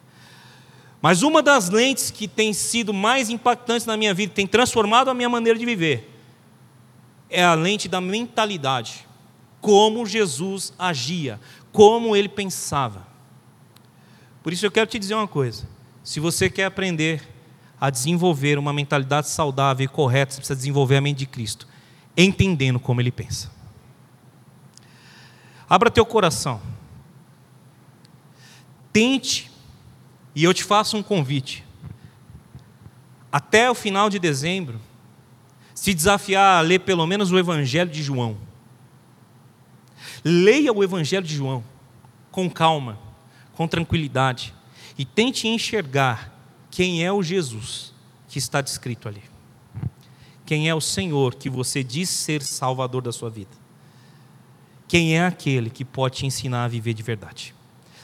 Mas uma das lentes que tem sido mais impactantes na minha vida, tem transformado a minha maneira de viver, é a lente da mentalidade. Como Jesus agia, como ele pensava. Por isso eu quero te dizer uma coisa: se você quer aprender a desenvolver uma mentalidade saudável e correta, você precisa desenvolver a mente de Cristo, entendendo como ele pensa. Abra teu coração Tente, e eu te faço um convite, até o final de dezembro, se desafiar a ler pelo menos o Evangelho de João. Leia o Evangelho de João com calma, com tranquilidade, e tente enxergar quem é o Jesus que está descrito ali. Quem é o Senhor que você diz ser salvador da sua vida. Quem é aquele que pode te ensinar a viver de verdade.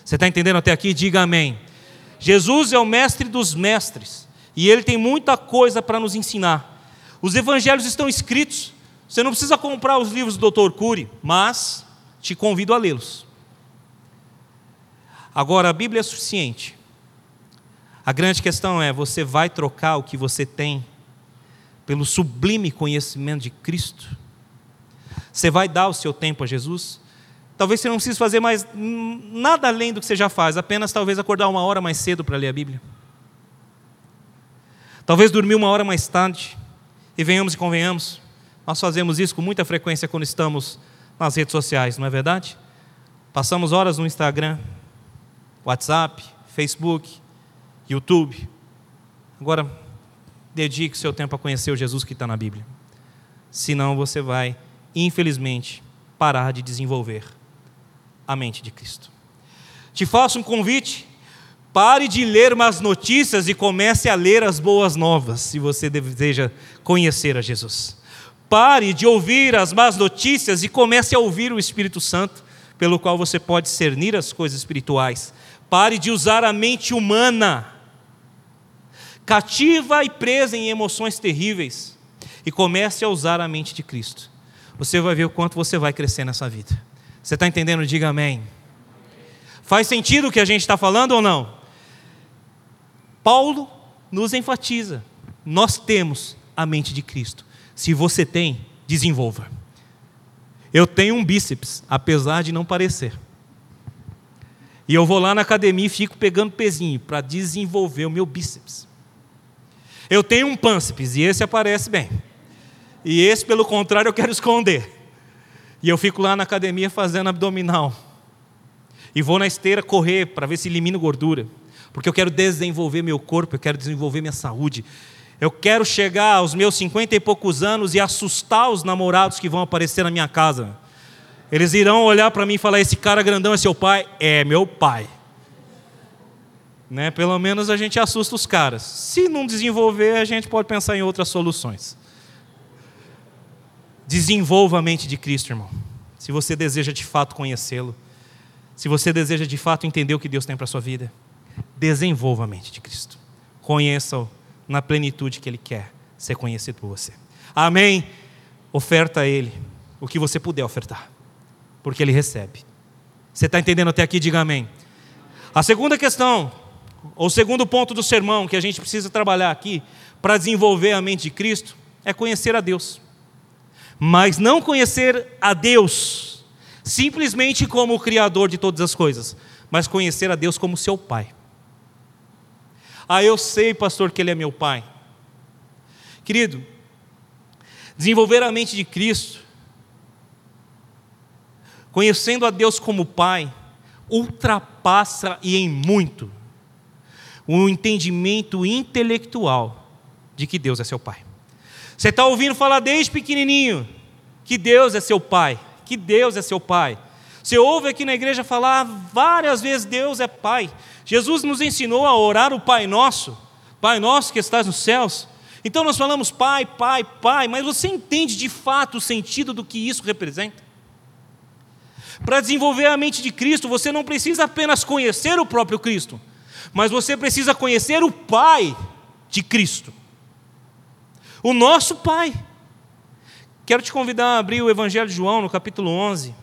Você está entendendo até aqui? Diga amém. Jesus é o mestre dos mestres e ele tem muita coisa para nos ensinar. Os evangelhos estão escritos. Você não precisa comprar os livros do Dr. Cury, mas te convido a lê-los. Agora, a Bíblia é suficiente. A grande questão é: você vai trocar o que você tem pelo sublime conhecimento de Cristo? Você vai dar o seu tempo a Jesus? Talvez você não precise fazer mais nada além do que você já faz, apenas talvez acordar uma hora mais cedo para ler a Bíblia. Talvez dormir uma hora mais tarde. E venhamos e convenhamos, nós fazemos isso com muita frequência quando estamos nas redes sociais, não é verdade? Passamos horas no Instagram, WhatsApp, Facebook, YouTube. Agora, dedique seu tempo a conhecer o Jesus que está na Bíblia. Senão você vai, infelizmente, parar de desenvolver a mente de Cristo. Te faço um convite. Pare de ler más notícias e comece a ler as boas novas, se você deseja conhecer a Jesus. Pare de ouvir as más notícias e comece a ouvir o Espírito Santo, pelo qual você pode discernir as coisas espirituais. Pare de usar a mente humana, cativa e presa em emoções terríveis, e comece a usar a mente de Cristo. Você vai ver o quanto você vai crescer nessa vida. Você está entendendo? Diga amém. Faz sentido o que a gente está falando ou não? Paulo nos enfatiza: nós temos a mente de Cristo. Se você tem, desenvolva. Eu tenho um bíceps, apesar de não parecer. E eu vou lá na academia e fico pegando pezinho para desenvolver o meu bíceps. Eu tenho um pânceps e esse aparece bem. E esse, pelo contrário, eu quero esconder. E eu fico lá na academia fazendo abdominal. E vou na esteira correr para ver se elimino gordura. Porque eu quero desenvolver meu corpo, eu quero desenvolver minha saúde. Eu quero chegar aos meus cinquenta e poucos anos e assustar os namorados que vão aparecer na minha casa. Eles irão olhar para mim e falar: Esse cara grandão é seu pai? É meu pai. Né? Pelo menos a gente assusta os caras. Se não desenvolver, a gente pode pensar em outras soluções. Desenvolva a mente de Cristo, irmão. Se você deseja de fato conhecê-lo, se você deseja de fato entender o que Deus tem para a sua vida, desenvolva a mente de Cristo. Conheça-o na plenitude que Ele quer ser conhecido por você. Amém? Oferta a Ele o que você puder ofertar, porque Ele recebe. Você está entendendo até aqui? Diga amém. A segunda questão, ou segundo ponto do sermão que a gente precisa trabalhar aqui para desenvolver a mente de Cristo, é conhecer a Deus. Mas não conhecer a Deus simplesmente como o Criador de todas as coisas, mas conhecer a Deus como seu Pai. Ah, eu sei, pastor, que Ele é meu Pai. Querido, desenvolver a mente de Cristo, conhecendo a Deus como Pai, ultrapassa e em muito o entendimento intelectual de que Deus é seu Pai. Você está ouvindo falar desde pequenininho que Deus é seu Pai, que Deus é seu Pai. Você ouve aqui na igreja falar várias vezes: Deus é Pai. Jesus nos ensinou a orar o Pai Nosso, Pai Nosso que estás nos céus. Então nós falamos Pai, Pai, Pai, mas você entende de fato o sentido do que isso representa? Para desenvolver a mente de Cristo, você não precisa apenas conhecer o próprio Cristo, mas você precisa conhecer o Pai de Cristo o nosso Pai. Quero te convidar a abrir o Evangelho de João, no capítulo 11.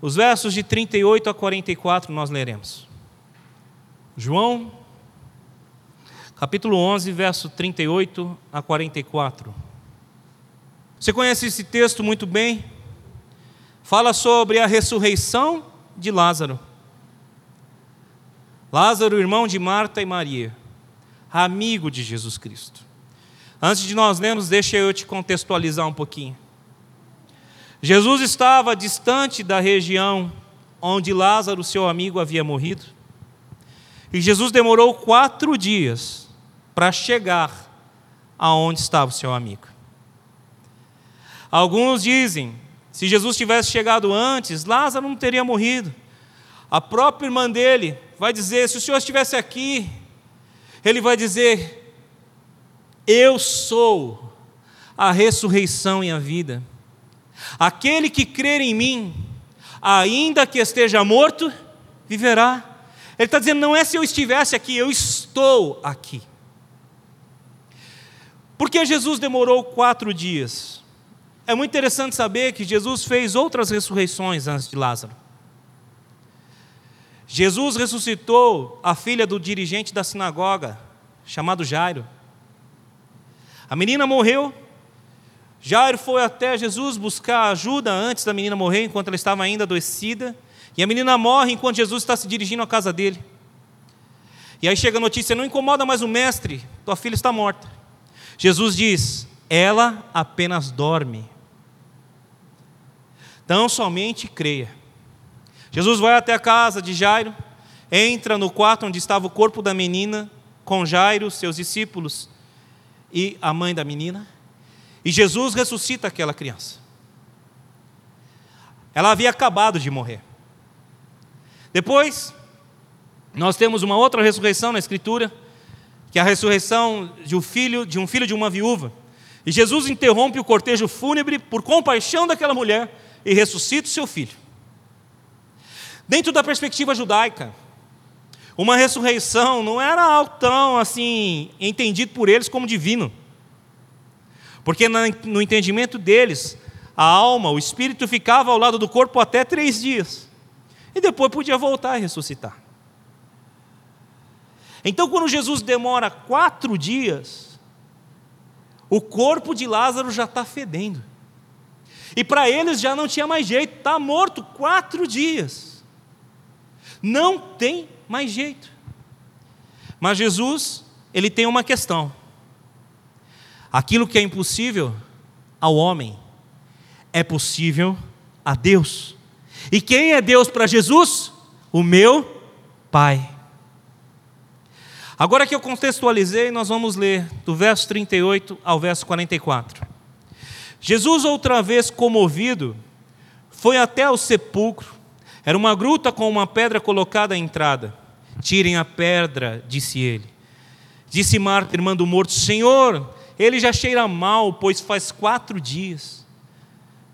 Os versos de 38 a 44 nós leremos. João, capítulo 11, verso 38 a 44. Você conhece esse texto muito bem? Fala sobre a ressurreição de Lázaro. Lázaro, irmão de Marta e Maria, amigo de Jesus Cristo. Antes de nós lermos, deixa eu te contextualizar um pouquinho. Jesus estava distante da região onde Lázaro, seu amigo, havia morrido. E Jesus demorou quatro dias para chegar aonde estava o seu amigo. Alguns dizem, se Jesus tivesse chegado antes, Lázaro não teria morrido. A própria irmã dele vai dizer: se o Senhor estivesse aqui, ele vai dizer: eu sou a ressurreição e a vida. Aquele que crer em mim, ainda que esteja morto, viverá. Ele está dizendo: não é se eu estivesse aqui, eu estou aqui. Porque Jesus demorou quatro dias? É muito interessante saber que Jesus fez outras ressurreições antes de Lázaro. Jesus ressuscitou a filha do dirigente da sinagoga, chamado Jairo. A menina morreu. Jairo foi até Jesus buscar ajuda antes da menina morrer, enquanto ela estava ainda adoecida. E a menina morre enquanto Jesus está se dirigindo à casa dele. E aí chega a notícia: não incomoda mais o mestre, tua filha está morta. Jesus diz: ela apenas dorme. Então somente creia. Jesus vai até a casa de Jairo, entra no quarto onde estava o corpo da menina, com Jairo, seus discípulos, e a mãe da menina, e Jesus ressuscita aquela criança. Ela havia acabado de morrer. Depois, nós temos uma outra ressurreição na Escritura, que é a ressurreição de um filho de um filho de uma viúva. E Jesus interrompe o cortejo fúnebre por compaixão daquela mulher e ressuscita o seu filho. Dentro da perspectiva judaica, uma ressurreição não era algo tão assim entendido por eles como divino. Porque no entendimento deles, a alma, o espírito ficava ao lado do corpo até três dias. E depois podia voltar e ressuscitar. Então, quando Jesus demora quatro dias, o corpo de Lázaro já está fedendo. E para eles já não tinha mais jeito, está morto quatro dias. Não tem mais jeito. Mas Jesus, ele tem uma questão. Aquilo que é impossível ao homem é possível a Deus. E quem é Deus para Jesus? O meu Pai. Agora que eu contextualizei, nós vamos ler do verso 38 ao verso 44. Jesus, outra vez comovido, foi até o sepulcro. Era uma gruta com uma pedra colocada à entrada. Tirem a pedra, disse ele. Disse Marta, irmã do morto: Senhor, ele já cheira mal, pois faz quatro dias.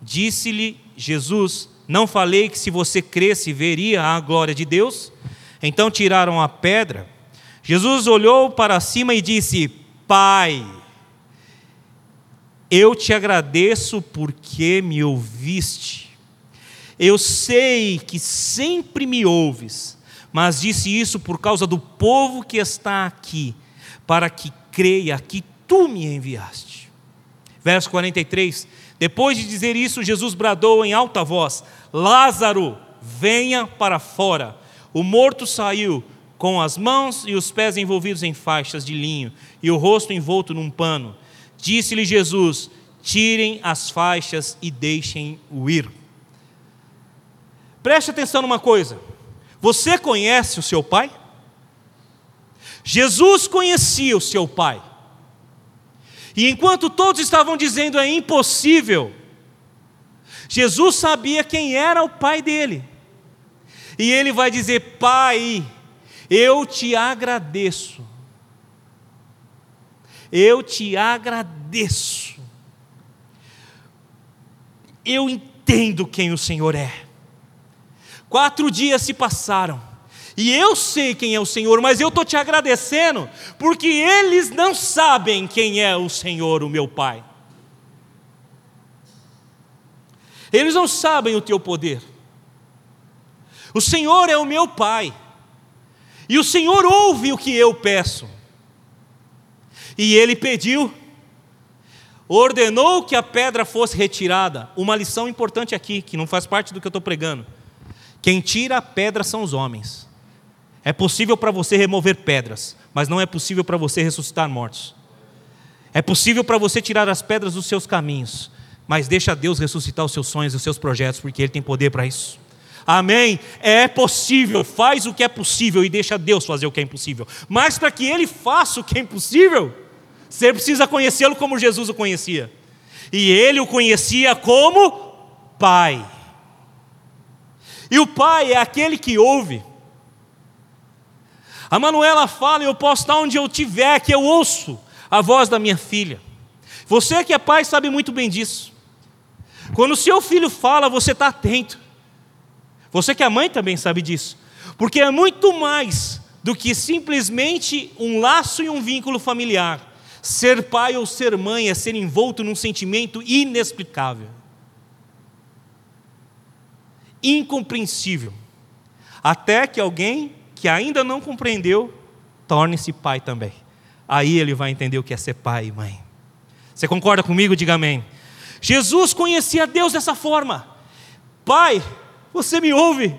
Disse-lhe Jesus: Não falei que se você cresce, veria a glória de Deus? Então tiraram a pedra. Jesus olhou para cima e disse: Pai, eu te agradeço porque me ouviste. Eu sei que sempre me ouves, mas disse isso por causa do povo que está aqui, para que creia que tu me enviaste. Verso 43. Depois de dizer isso, Jesus bradou em alta voz: Lázaro, venha para fora. O morto saiu com as mãos e os pés envolvidos em faixas de linho e o rosto envolto num pano. Disse-lhe Jesus: Tirem as faixas e deixem-o ir. Preste atenção numa coisa. Você conhece o seu pai? Jesus conhecia o seu pai. E enquanto todos estavam dizendo é impossível, Jesus sabia quem era o pai dele. E ele vai dizer: Pai, eu te agradeço. Eu te agradeço. Eu entendo quem o Senhor é. Quatro dias se passaram. E eu sei quem é o Senhor, mas eu estou te agradecendo, porque eles não sabem quem é o Senhor, o meu Pai. Eles não sabem o teu poder. O Senhor é o meu Pai. E o Senhor ouve o que eu peço. E ele pediu, ordenou que a pedra fosse retirada. Uma lição importante aqui, que não faz parte do que eu estou pregando. Quem tira a pedra são os homens. É possível para você remover pedras, mas não é possível para você ressuscitar mortos. É possível para você tirar as pedras dos seus caminhos, mas deixa Deus ressuscitar os seus sonhos e os seus projetos, porque Ele tem poder para isso. Amém? É possível, faz o que é possível e deixa Deus fazer o que é impossível. Mas para que Ele faça o que é impossível, você precisa conhecê-lo como Jesus o conhecia. E Ele o conhecia como Pai. E o Pai é aquele que ouve. A Manuela fala: Eu posso estar onde eu estiver, que eu ouço a voz da minha filha. Você que é pai sabe muito bem disso. Quando o seu filho fala, você está atento. Você que é mãe também sabe disso. Porque é muito mais do que simplesmente um laço e um vínculo familiar. Ser pai ou ser mãe é ser envolto num sentimento inexplicável, incompreensível, até que alguém que ainda não compreendeu torne-se pai também. Aí ele vai entender o que é ser pai e mãe. Você concorda comigo? Diga amém. Jesus conhecia Deus dessa forma. Pai, você me ouve?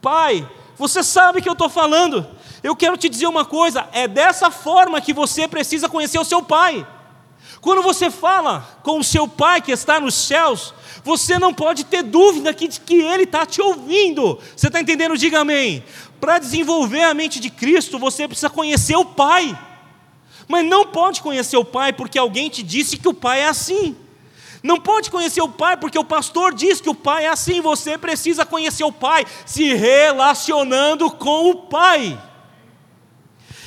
Pai, você sabe que eu estou falando. Eu quero te dizer uma coisa: é dessa forma que você precisa conhecer o seu Pai. Quando você fala com o seu Pai que está nos céus, você não pode ter dúvida de que Ele está te ouvindo. Você está entendendo? Diga amém. Para desenvolver a mente de Cristo, você precisa conhecer o Pai. Mas não pode conhecer o Pai porque alguém te disse que o Pai é assim. Não pode conhecer o Pai porque o pastor diz que o Pai é assim. Você precisa conhecer o Pai se relacionando com o Pai.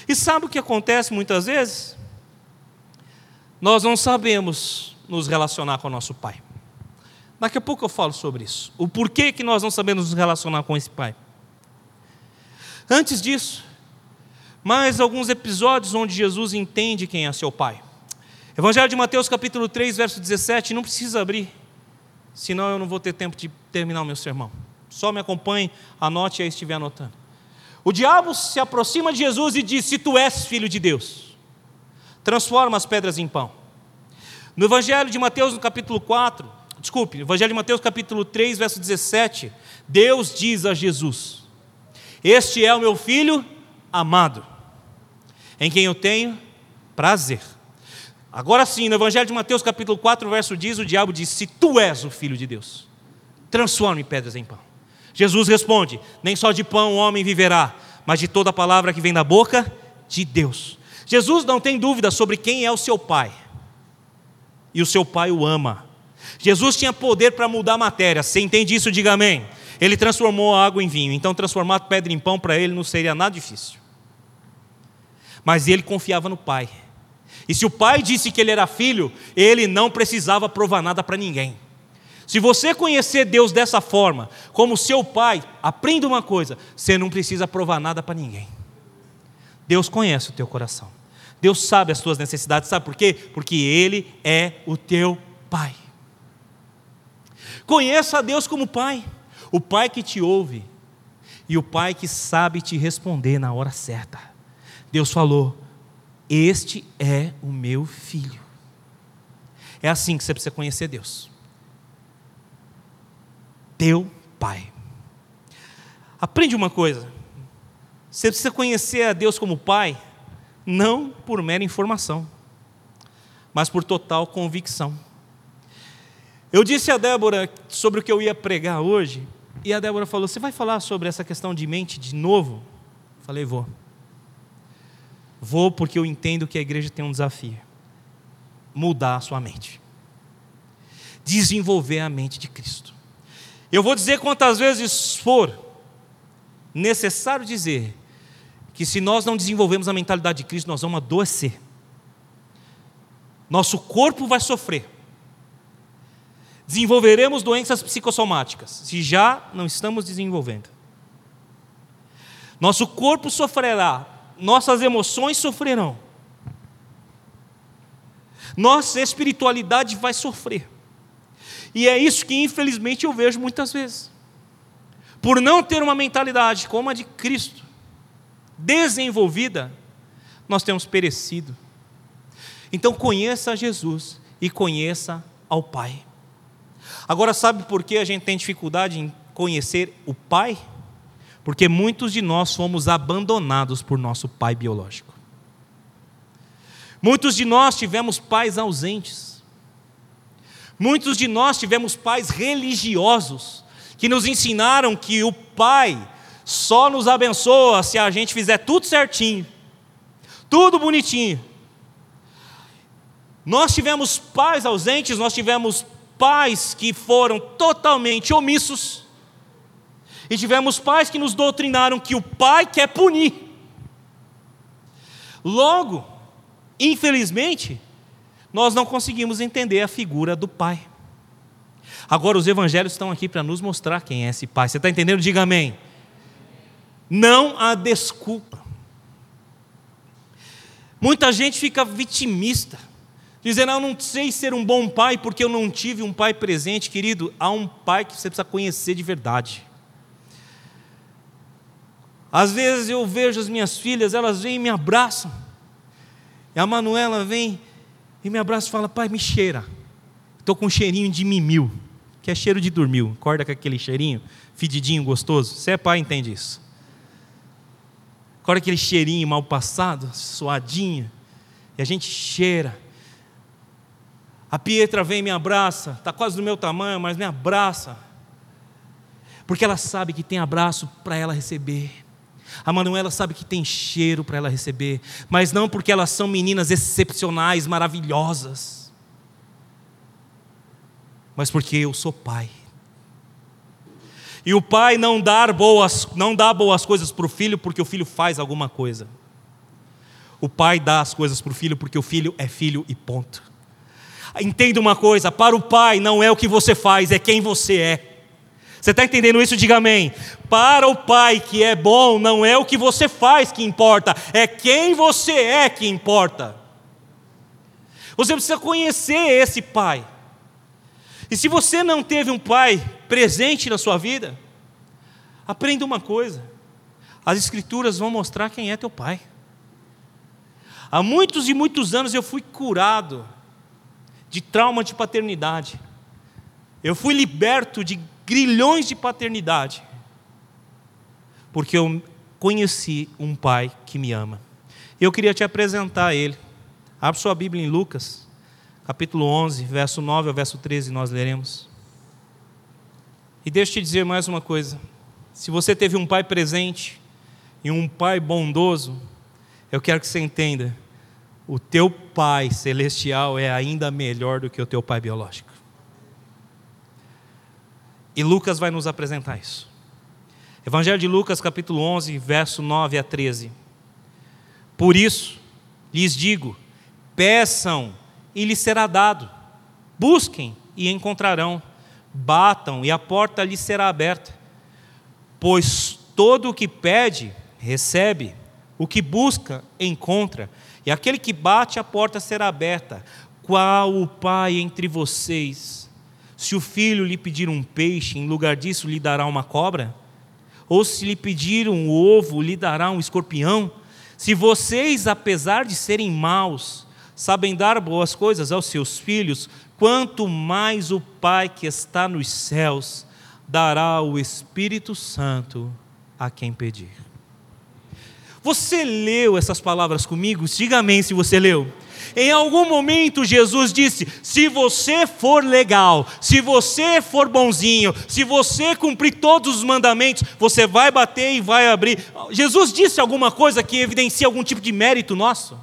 E sabe o que acontece muitas vezes? Nós não sabemos nos relacionar com o nosso Pai. Daqui a pouco eu falo sobre isso. O porquê que nós não sabemos nos relacionar com esse Pai. Antes disso, mais alguns episódios onde Jesus entende quem é seu Pai. Evangelho de Mateus, capítulo 3, verso 17, não precisa abrir, senão eu não vou ter tempo de terminar o meu sermão. Só me acompanhe, anote aí se estiver anotando. O diabo se aproxima de Jesus e diz: Se tu és filho de Deus, transforma as pedras em pão. No Evangelho de Mateus, no capítulo 4, desculpe, Evangelho de Mateus, capítulo 3, verso 17, Deus diz a Jesus: Este é o meu filho amado, em quem eu tenho prazer. Agora sim, no Evangelho de Mateus, capítulo 4, verso diz, o diabo diz: Se tu és o filho de Deus, transforme pedras em pão. Jesus responde: Nem só de pão o homem viverá, mas de toda palavra que vem da boca de Deus. Jesus não tem dúvida sobre quem é o seu pai. E o seu pai o ama. Jesus tinha poder para mudar a matéria. Você entende isso? Diga amém. Ele transformou a água em vinho. Então, transformar pedra em pão para ele não seria nada difícil. Mas ele confiava no pai. E se o pai disse que ele era filho, ele não precisava provar nada para ninguém. Se você conhecer Deus dessa forma, como seu pai, aprenda uma coisa: você não precisa provar nada para ninguém. Deus conhece o teu coração. Deus sabe as tuas necessidades, sabe por quê? Porque Ele é o teu Pai. Conheça a Deus como Pai, o Pai que te ouve e o Pai que sabe te responder na hora certa. Deus falou: Este é o meu filho. É assim que você precisa conhecer Deus. Teu Pai. Aprende uma coisa. Você precisa conhecer a Deus como Pai, não por mera informação, mas por total convicção. Eu disse a Débora sobre o que eu ia pregar hoje, e a Débora falou: Você vai falar sobre essa questão de mente de novo? Falei: Vou. Vou porque eu entendo que a igreja tem um desafio: mudar a sua mente, desenvolver a mente de Cristo. Eu vou dizer quantas vezes for necessário dizer que se nós não desenvolvemos a mentalidade de Cristo, nós vamos adoecer. Nosso corpo vai sofrer. Desenvolveremos doenças psicossomáticas, se já não estamos desenvolvendo. Nosso corpo sofrerá, nossas emoções sofrerão. Nossa espiritualidade vai sofrer. E é isso que infelizmente eu vejo muitas vezes. Por não ter uma mentalidade como a de Cristo, desenvolvida, nós temos perecido. Então conheça Jesus e conheça ao Pai. Agora, sabe por que a gente tem dificuldade em conhecer o Pai? Porque muitos de nós fomos abandonados por nosso pai biológico. Muitos de nós tivemos pais ausentes. Muitos de nós tivemos pais religiosos que nos ensinaram que o pai só nos abençoa se a gente fizer tudo certinho, tudo bonitinho. Nós tivemos pais ausentes, nós tivemos pais que foram totalmente omissos, e tivemos pais que nos doutrinaram que o pai quer punir. Logo, infelizmente, nós não conseguimos entender a figura do pai. Agora, os evangelhos estão aqui para nos mostrar quem é esse pai. Você está entendendo? Diga amém. Não há desculpa. Muita gente fica vitimista, dizendo: ah, Eu não sei ser um bom pai porque eu não tive um pai presente. Querido, há um pai que você precisa conhecer de verdade. Às vezes eu vejo as minhas filhas, elas vêm e me abraçam. E a Manuela vem e me abraça e fala: Pai, me cheira. Estou com um cheirinho de mimil, que é cheiro de dormil. Acorda com aquele cheirinho, fedidinho, gostoso. Você é pai, entende isso. Agora aquele cheirinho mal passado, suadinho, e a gente cheira. A Pietra vem e me abraça, está quase do meu tamanho, mas me abraça, porque ela sabe que tem abraço para ela receber. A Manuela sabe que tem cheiro para ela receber, mas não porque elas são meninas excepcionais, maravilhosas, mas porque eu sou pai. E o pai não, dar boas, não dá boas coisas para o filho porque o filho faz alguma coisa. O pai dá as coisas para o filho porque o filho é filho e ponto. Entenda uma coisa: para o pai não é o que você faz, é quem você é. Você está entendendo isso? Diga amém. Para o pai que é bom, não é o que você faz que importa, é quem você é que importa. Você precisa conhecer esse pai. E se você não teve um pai presente na sua vida, aprenda uma coisa: as Escrituras vão mostrar quem é teu pai. Há muitos e muitos anos eu fui curado de trauma de paternidade. Eu fui liberto de grilhões de paternidade. Porque eu conheci um pai que me ama. Eu queria te apresentar ele. Abra sua Bíblia em Lucas, capítulo 11, verso 9 ao verso 13, nós leremos. E deixa eu te dizer mais uma coisa. Se você teve um pai presente e um pai bondoso, eu quero que você entenda: o teu pai celestial é ainda melhor do que o teu pai biológico. E Lucas vai nos apresentar isso. Evangelho de Lucas, capítulo 11, verso 9 a 13. Por isso, lhes digo: peçam e lhes será dado. Busquem e encontrarão. batam e a porta lhe será aberta. Pois todo o que pede, recebe, o que busca, encontra, e aquele que bate, a porta será aberta. Qual o pai entre vocês? Se o filho lhe pedir um peixe, em lugar disso lhe dará uma cobra? Ou se lhe pedir um ovo, lhe dará um escorpião? Se vocês, apesar de serem maus, sabem dar boas coisas aos seus filhos, quanto mais o Pai que está nos céus dará o Espírito Santo a quem pedir. Você leu essas palavras comigo? Diga amém se você leu. Em algum momento Jesus disse: se você for legal, se você for bonzinho, se você cumprir todos os mandamentos, você vai bater e vai abrir. Jesus disse alguma coisa que evidencia algum tipo de mérito nosso?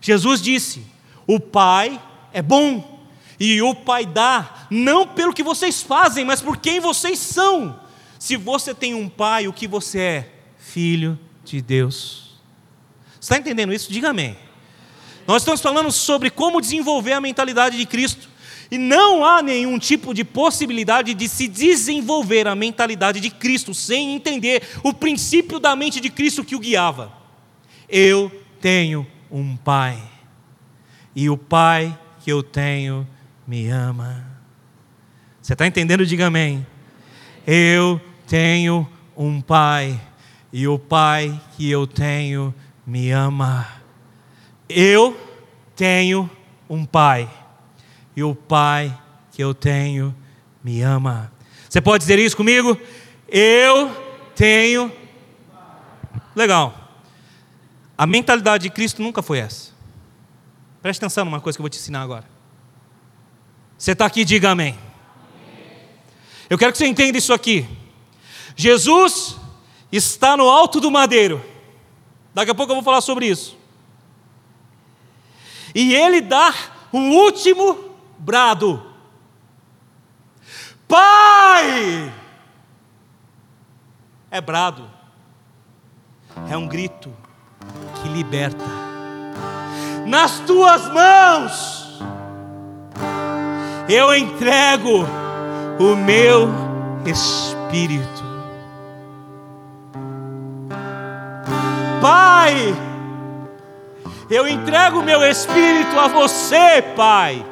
Jesus disse: o Pai é bom, e o Pai dá, não pelo que vocês fazem, mas por quem vocês são. Se você tem um Pai, o que você é? Filho de Deus. Está entendendo isso? Diga amém. Nós estamos falando sobre como desenvolver a mentalidade de Cristo. E não há nenhum tipo de possibilidade de se desenvolver a mentalidade de Cristo sem entender o princípio da mente de Cristo que o guiava. Eu tenho um Pai, e o Pai que eu tenho me ama. Você está entendendo? Diga amém. Eu tenho um Pai, e o Pai que eu tenho me ama. Eu tenho um Pai, e o Pai que eu tenho me ama. Você pode dizer isso comigo? Eu tenho. Legal. A mentalidade de Cristo nunca foi essa. Preste atenção numa coisa que eu vou te ensinar agora. Você está aqui, diga amém. Eu quero que você entenda isso aqui. Jesus está no alto do madeiro. Daqui a pouco eu vou falar sobre isso. E ele dá o último brado. Pai! É brado. É um grito que liberta. Nas tuas mãos eu entrego o meu espírito. Pai, eu entrego o meu espírito a você, Pai,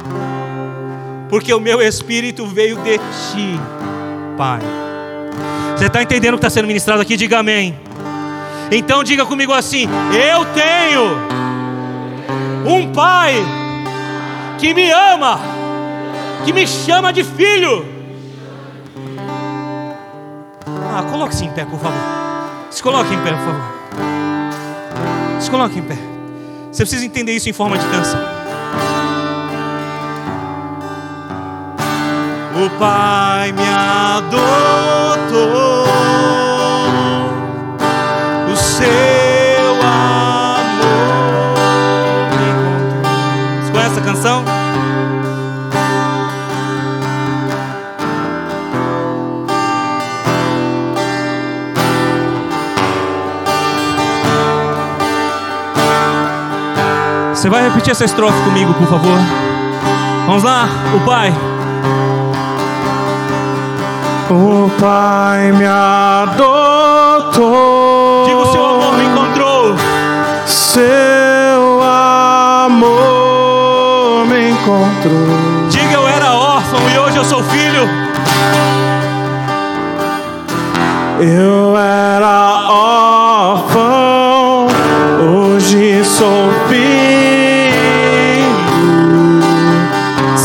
porque o meu espírito veio de ti, Pai. Você está entendendo o que está sendo ministrado aqui? Diga amém. Então diga comigo assim: Eu tenho um Pai que me ama, que me chama de filho. Ah, coloque-se em pé, por favor. Se coloque em pé, por favor. Se coloque em pé. Você precisa entender isso em forma de canção. O Pai me adotou. O seu Você vai repetir essa estrofe comigo, por favor? Vamos lá, o Pai. O Pai me adotou. Diga o seu amor me encontrou. Seu amor me encontrou. Diga eu era órfão e hoje eu sou filho. Eu era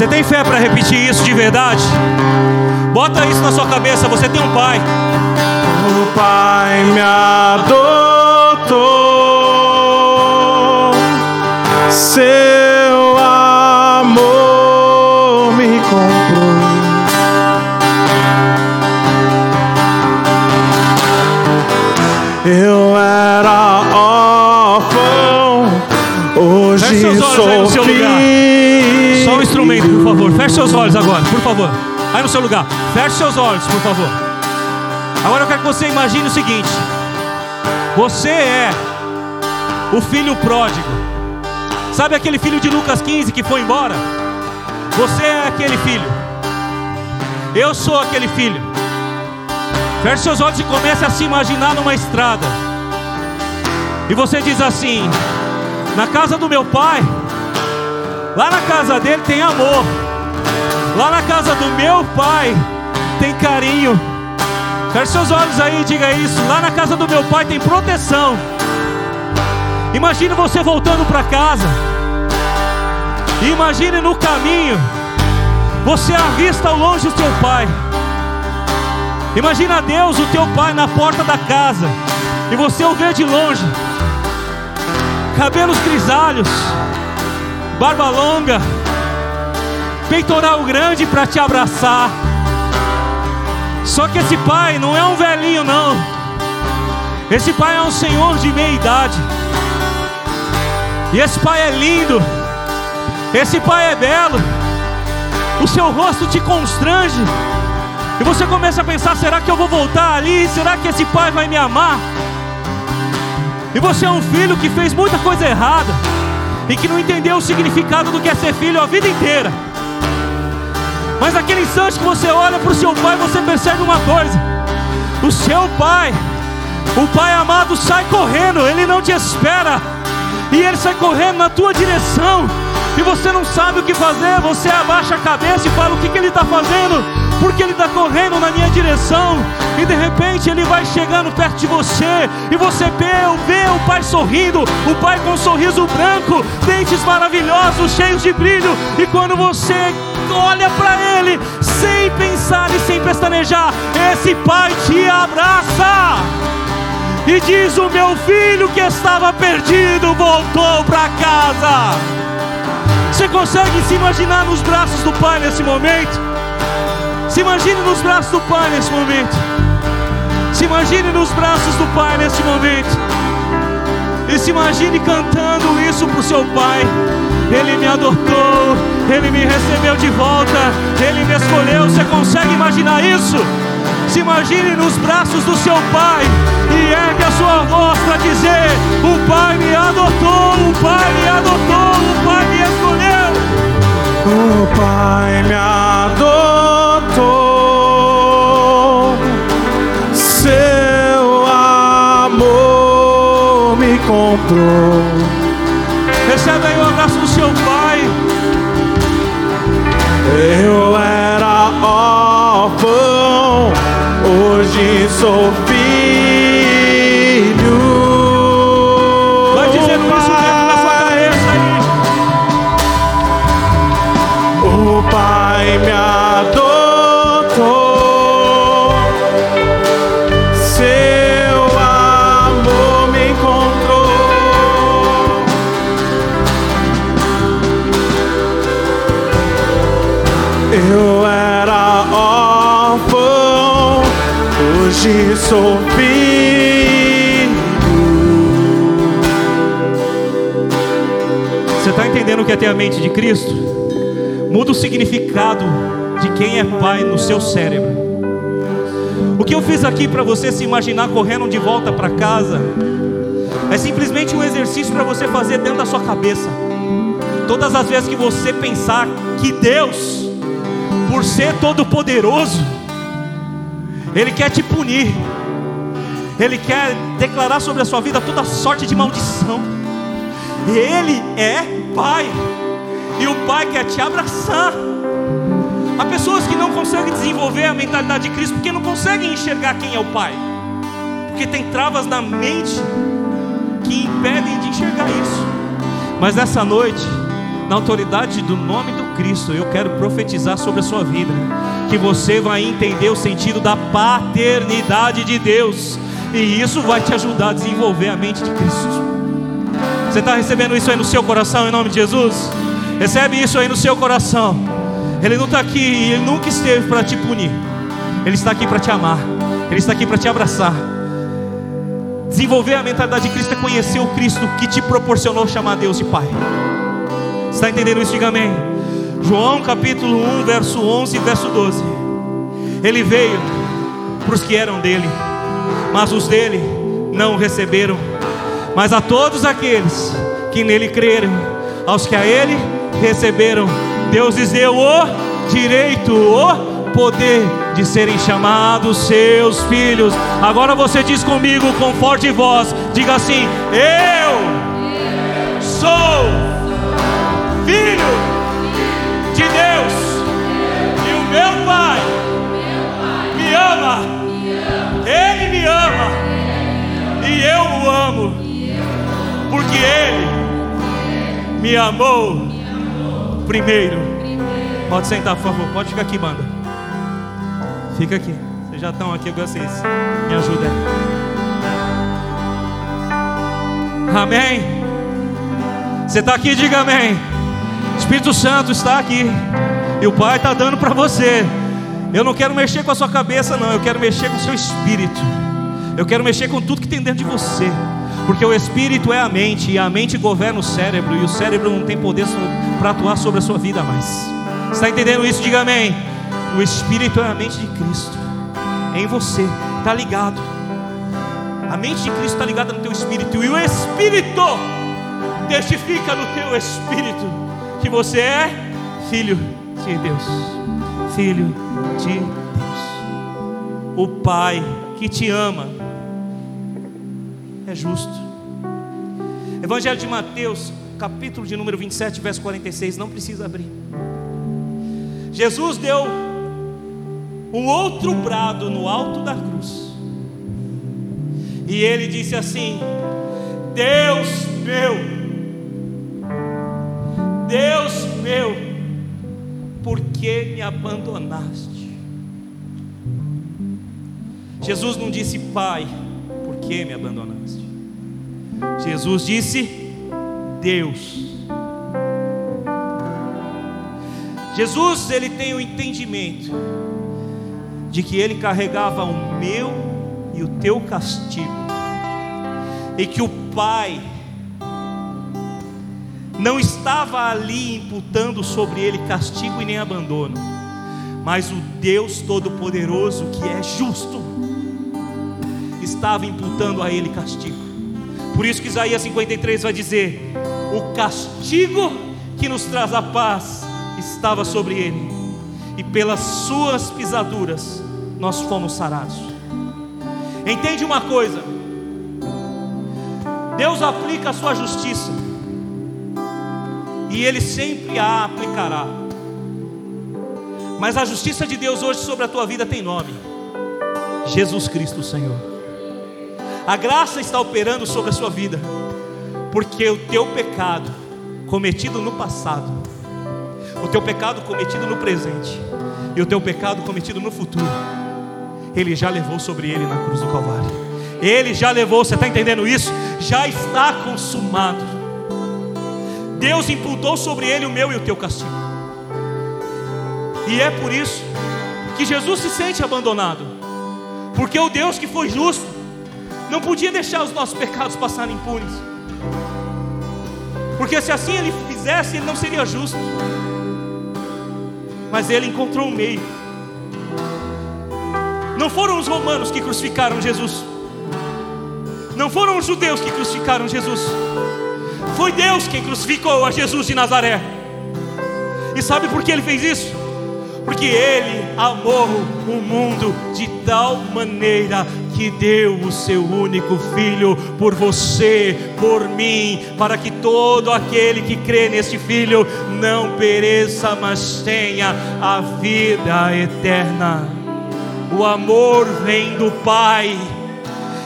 Você tem fé para repetir isso de verdade? Bota isso na sua cabeça, você tem um pai. O Pai me adotou. Seu Feche seus olhos agora, por favor. Aí no seu lugar. Feche seus olhos, por favor. Agora eu quero que você imagine o seguinte: Você é o filho pródigo. Sabe aquele filho de Lucas 15 que foi embora? Você é aquele filho. Eu sou aquele filho. Feche seus olhos e comece a se imaginar numa estrada. E você diz assim: Na casa do meu pai, lá na casa dele tem amor. Lá na casa do meu pai tem carinho. Feche seus olhos aí e diga isso. Lá na casa do meu pai tem proteção. Imagine você voltando para casa. Imagine no caminho. Você avista ao longe o seu pai. Imagina Deus, o teu pai, na porta da casa. E você o vê de longe. Cabelos grisalhos. Barba longa. Peitoral grande para te abraçar. Só que esse pai não é um velhinho, não. Esse pai é um senhor de meia idade. E esse pai é lindo. Esse pai é belo. O seu rosto te constrange. E você começa a pensar: será que eu vou voltar ali? Será que esse pai vai me amar? E você é um filho que fez muita coisa errada e que não entendeu o significado do que é ser filho a vida inteira. Mas naquele instante que você olha para o seu pai, você percebe uma coisa: o seu pai, o pai amado, sai correndo, ele não te espera, e ele sai correndo na tua direção, e você não sabe o que fazer, você abaixa a cabeça e fala: o que, que ele está fazendo? porque ele está correndo na minha direção, e de repente ele vai chegando perto de você, e você vê, vê o pai sorrindo, o pai com um sorriso branco, dentes maravilhosos, cheios de brilho, e quando você olha para ele, sem pensar e sem pestanejar, esse pai te abraça. E diz: O meu filho que estava perdido voltou para casa. Você consegue se imaginar nos braços do pai nesse momento? Se imagine nos braços do Pai nesse momento. Se imagine nos braços do Pai nesse momento. E se imagine cantando isso para o seu Pai. Ele me adotou, Ele me recebeu de volta, Ele me escolheu. Você consegue imaginar isso? Se imagine nos braços do seu Pai e ergue a sua voz para dizer: O Pai me adotou, o Pai me adotou, o Pai me escolheu. O Pai me adotou. comprou. Recebe aí o hoje sou. Você está entendendo o que é ter a mente de Cristo? Muda o significado de quem é pai no seu cérebro. O que eu fiz aqui para você se imaginar correndo de volta para casa é simplesmente um exercício para você fazer dentro da sua cabeça. Todas as vezes que você pensar que Deus, por ser todo-poderoso, Ele quer te punir, Ele quer declarar sobre a sua vida toda sorte de maldição. Ele é Pai, e o Pai quer te abraçar. Há pessoas que não conseguem desenvolver a mentalidade de Cristo porque não conseguem enxergar quem é o Pai, porque tem travas na mente que impedem de enxergar isso. Mas nessa noite, na autoridade do nome do Cristo, eu quero profetizar sobre a sua vida, que você vai entender o sentido da paternidade de Deus, e isso vai te ajudar a desenvolver a mente de Cristo. Você está recebendo isso aí no seu coração em nome de Jesus? Recebe isso aí no seu coração. Ele não está aqui e ele nunca esteve para te punir. Ele está aqui para te amar. Ele está aqui para te abraçar. Desenvolver a mentalidade de Cristo é conhecer o Cristo que te proporcionou chamar Deus de Pai. Está entendendo isso? Diga amém. João capítulo 1, verso 11 e verso 12. Ele veio para os que eram dele, mas os dele não o receberam. Mas a todos aqueles que nele creram, aos que a ele receberam, Deus lhes deu o direito, o poder de serem chamados seus filhos. Agora você diz comigo com forte voz: diga assim, eu sou filho de Deus, e o meu Pai ama, e eu o amo, porque Ele me amou primeiro. Pode sentar, por favor, pode ficar aqui, banda. Fica aqui, vocês já estão aqui, vocês me ajudem. Amém. Você está aqui, diga amém. Espírito Santo está aqui. E o Pai está dando para você. Eu não quero mexer com a sua cabeça, não. Eu quero mexer com o seu espírito. Eu quero mexer com tudo que tem dentro de você. Porque o espírito é a mente. E a mente governa o cérebro. E o cérebro não tem poder para atuar sobre a sua vida mais. Está entendendo isso? Diga amém. O espírito é a mente de Cristo. É em você. Está ligado. A mente de Cristo está ligada no teu espírito. E o espírito testifica no teu espírito que você é filho de Deus. Filho de Deus. O Pai que te ama é justo. Evangelho de Mateus, capítulo de número 27, verso 46, não precisa abrir. Jesus deu um outro brado no alto da cruz. E ele disse assim: Deus meu, Deus meu, por que me abandonaste? Jesus não disse, Pai, por que me abandonaste? Jesus disse, Deus. Jesus, ele tem o entendimento de que ele carregava o meu e o teu castigo, e que o Pai, não estava ali imputando sobre ele castigo e nem abandono, mas o Deus Todo-Poderoso, que é justo, estava imputando a ele castigo. Por isso que Isaías 53 vai dizer: O castigo que nos traz a paz estava sobre ele, e pelas suas pisaduras nós fomos sarados. Entende uma coisa? Deus aplica a sua justiça e Ele sempre a aplicará. Mas a justiça de Deus hoje sobre a tua vida tem nome: Jesus Cristo, Senhor. A graça está operando sobre a sua vida, porque o teu pecado cometido no passado, o teu pecado cometido no presente e o teu pecado cometido no futuro, Ele já levou sobre Ele na cruz do Calvário. Ele já levou, você está entendendo isso? Já está consumado. Deus imputou sobre ele o meu e o teu castigo. E é por isso que Jesus se sente abandonado, porque o Deus que foi justo não podia deixar os nossos pecados passarem impunes, porque se assim ele fizesse, ele não seria justo. Mas ele encontrou um meio. Não foram os romanos que crucificaram Jesus, não foram os judeus que crucificaram Jesus. Foi Deus quem crucificou a Jesus de Nazaré. E sabe por que ele fez isso? Porque ele amou o mundo de tal maneira que deu o seu único filho por você, por mim, para que todo aquele que crê neste filho não pereça, mas tenha a vida eterna. O amor vem do Pai,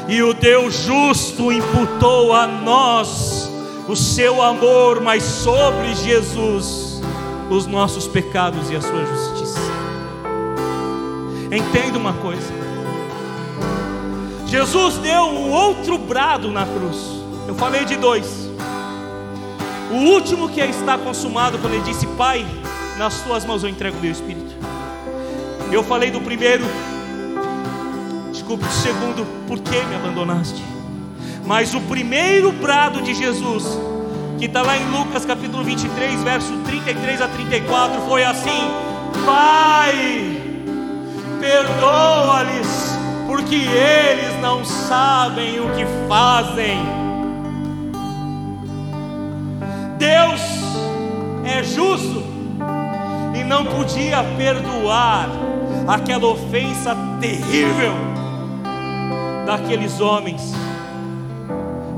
e o Deus justo imputou a nós o seu amor, mas sobre Jesus os nossos pecados e a sua justiça. Entenda uma coisa: Jesus deu um outro brado na cruz. Eu falei de dois. O último que está consumado, quando ele disse: Pai, nas tuas mãos eu entrego o meu espírito. Eu falei do primeiro, desculpe, do segundo, por que me abandonaste? Mas o primeiro brado de Jesus, que está lá em Lucas capítulo 23, verso 33 a 34, foi assim: Pai, perdoa-lhes, porque eles não sabem o que fazem. Deus é justo e não podia perdoar aquela ofensa terrível daqueles homens,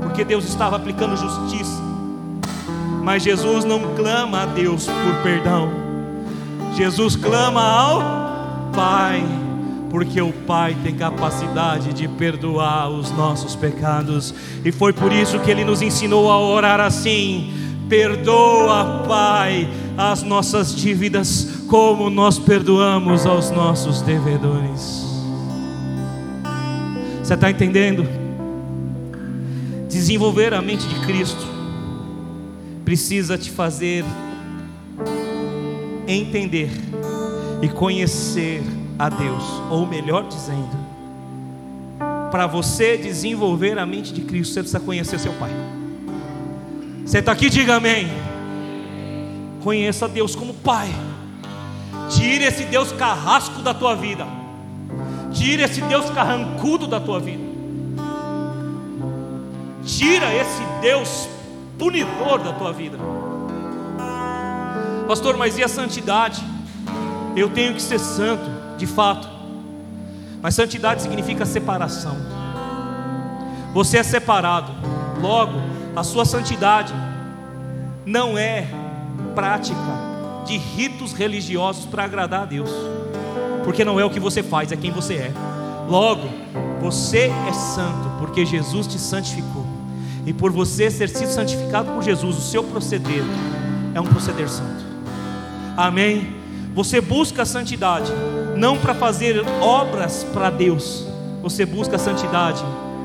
porque Deus estava aplicando justiça. Mas Jesus não clama a Deus por perdão, Jesus clama ao Pai, porque o Pai tem capacidade de perdoar os nossos pecados, e foi por isso que Ele nos ensinou a orar assim: Perdoa, Pai, as nossas dívidas, como nós perdoamos aos nossos devedores. Você está entendendo? Desenvolver a mente de Cristo precisa te fazer entender e conhecer a Deus, ou melhor dizendo, para você desenvolver a mente de Cristo, você precisa conhecer seu Pai. Você está aqui, diga amém. Conheça Deus como Pai. Tire esse Deus carrasco da tua vida. Tire esse Deus carrancudo da tua vida. Tira esse Deus punidor da tua vida. Pastor, mas e a santidade? Eu tenho que ser santo, de fato. Mas santidade significa separação. Você é separado. Logo, a sua santidade não é prática de ritos religiosos para agradar a Deus, porque não é o que você faz, é quem você é. Logo, você é santo porque Jesus te santificou, e por você ser sido santificado por Jesus, o seu proceder é um proceder santo. Amém? Você busca a santidade não para fazer obras para Deus, você busca a santidade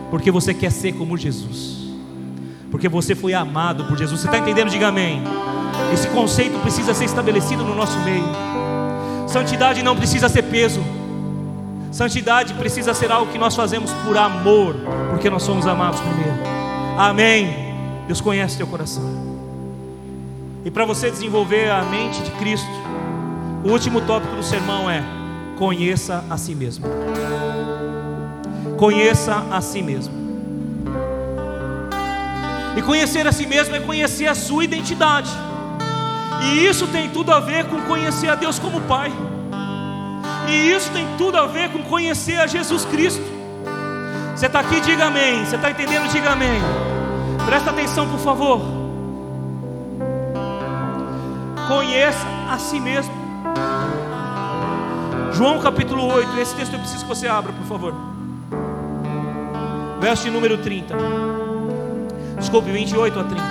porque você quer ser como Jesus porque você foi amado por Jesus. Você está entendendo? Diga amém. Esse conceito precisa ser estabelecido no nosso meio. Santidade não precisa ser peso. Santidade precisa ser algo que nós fazemos por amor, porque nós somos amados primeiro. Amém. Deus conhece teu coração. E para você desenvolver a mente de Cristo, o último tópico do sermão é: conheça a si mesmo. Conheça a si mesmo. E conhecer a si mesmo é conhecer a sua identidade. E isso tem tudo a ver com conhecer a Deus como Pai. E isso tem tudo a ver com conhecer a Jesus Cristo. Você está aqui, diga amém. Você está entendendo, diga amém. Presta atenção, por favor. Conheça a si mesmo. João capítulo 8. Esse texto eu preciso que você abra, por favor. Verso número 30. Desculpe, 28 a 30.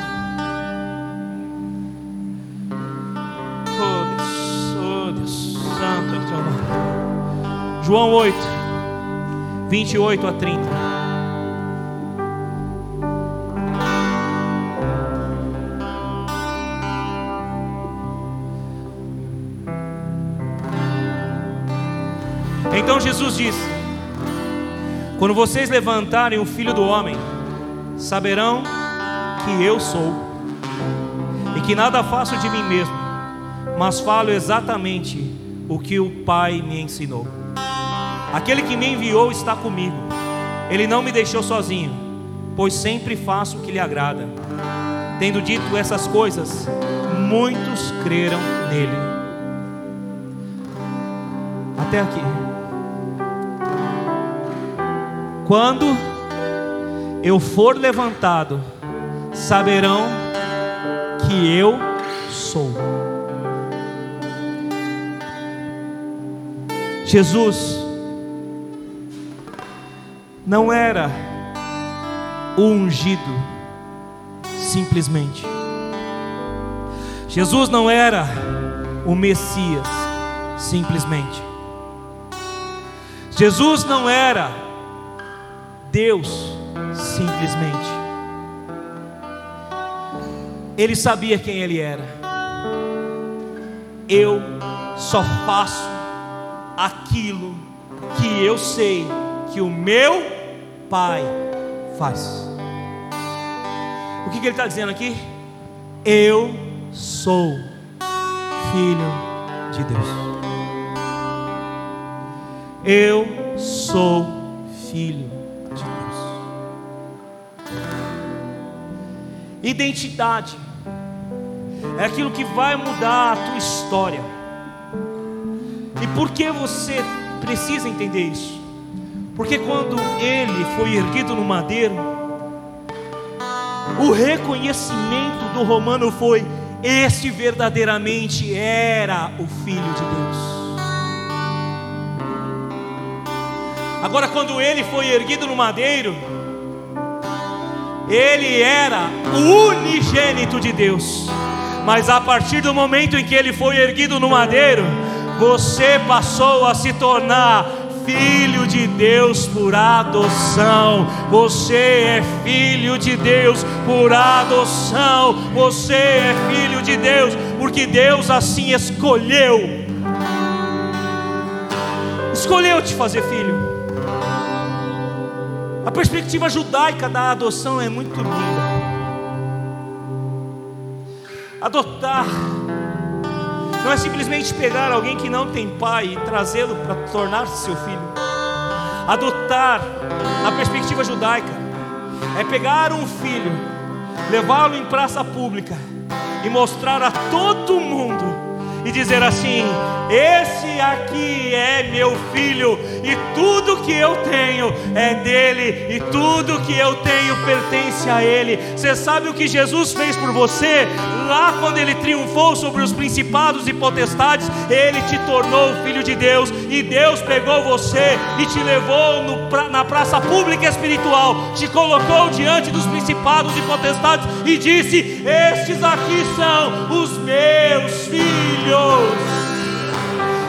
Oh Deus, oh Deus, santo é o teu. João 8, 28 a 30. Então Jesus disse: Quando vocês levantarem o filho do homem, saberão que eu sou, e que nada faço de mim mesmo, mas falo exatamente o que o Pai me ensinou. Aquele que me enviou está comigo, ele não me deixou sozinho, pois sempre faço o que lhe agrada. Tendo dito essas coisas, muitos creram nele. Até aqui. Quando eu for levantado, saberão que eu sou. Jesus não era o ungido simplesmente. Jesus não era o Messias simplesmente. Jesus não era Deus simplesmente. Ele sabia quem ele era. Eu só faço aquilo que eu sei que o meu Pai faz. O que, que ele está dizendo aqui? Eu sou filho de Deus. Eu sou filho Identidade é aquilo que vai mudar a tua história. E por que você precisa entender isso. Porque quando ele foi erguido no madeiro, o reconhecimento do romano foi: este verdadeiramente era o Filho de Deus. Agora, quando ele foi erguido no madeiro, ele era o unigênito de Deus. Mas a partir do momento em que ele foi erguido no madeiro, você passou a se tornar filho de Deus por adoção. Você é filho de Deus por adoção. Você é filho de Deus porque Deus assim escolheu. Escolheu te fazer filho. A perspectiva judaica da adoção é muito linda. Adotar não é simplesmente pegar alguém que não tem pai e trazê-lo para tornar-se seu filho. Adotar, na perspectiva judaica, é pegar um filho, levá-lo em praça pública e mostrar a todo mundo e dizer assim: Esse aqui é meu filho, e tudo que eu tenho é dele, e tudo que eu tenho pertence a ele. Você sabe o que Jesus fez por você? Lá quando ele triunfou sobre os principados e potestades, ele te tornou filho de Deus, e Deus pegou você e te levou no, na praça pública espiritual, te colocou diante dos principados e potestades e disse: Estes aqui são os meus filhos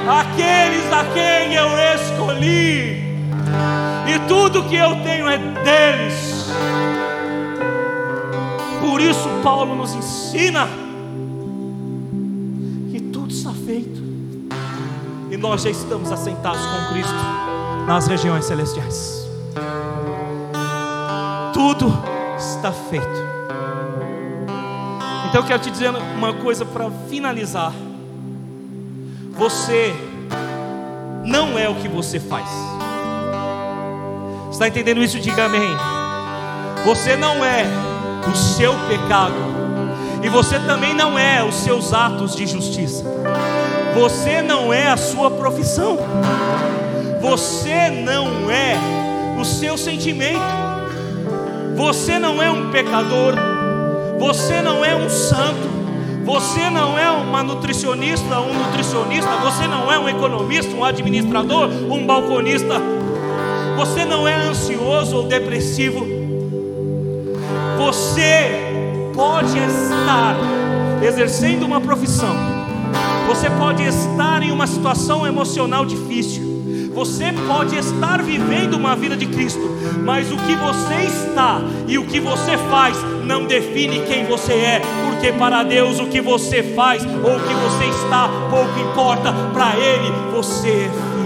aqueles a quem eu escolhi, e tudo que eu tenho é deles. Por isso, Paulo nos ensina que tudo está feito, e nós já estamos assentados com Cristo nas regiões celestiais. Tudo está feito. Então eu quero te dizer uma coisa para finalizar. Você não é o que você faz. Está entendendo isso? Diga amém. Você não é o seu pecado, e você também não é os seus atos de justiça. Você não é a sua profissão. Você não é o seu sentimento. Você não é um pecador. Você não é um santo. Você não é uma nutricionista, um nutricionista, você não é um economista, um administrador, um balconista. Você não é ansioso ou depressivo. Você pode estar exercendo uma profissão. Você pode estar em uma situação emocional difícil. Você pode estar vivendo uma vida de Cristo, mas o que você está e o que você faz não define quem você é, porque para Deus o que você faz ou o que você está pouco importa, para Ele você é filho.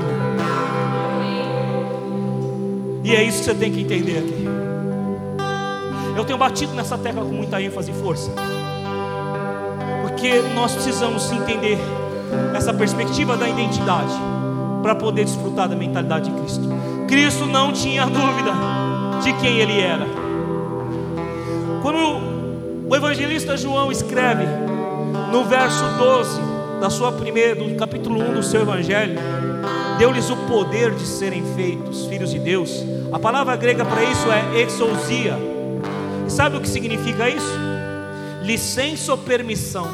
E é isso que você tem que entender aqui. Eu tenho batido nessa tecla com muita ênfase e força, porque nós precisamos entender essa perspectiva da identidade para poder desfrutar da mentalidade de Cristo. Cristo não tinha dúvida de quem ele era. Quando o evangelista João escreve no verso 12 da sua primeira, do capítulo 1 do seu evangelho, deu-lhes o poder de serem feitos filhos de Deus. A palavra grega para isso é exousia. E sabe o que significa isso? Licença ou permissão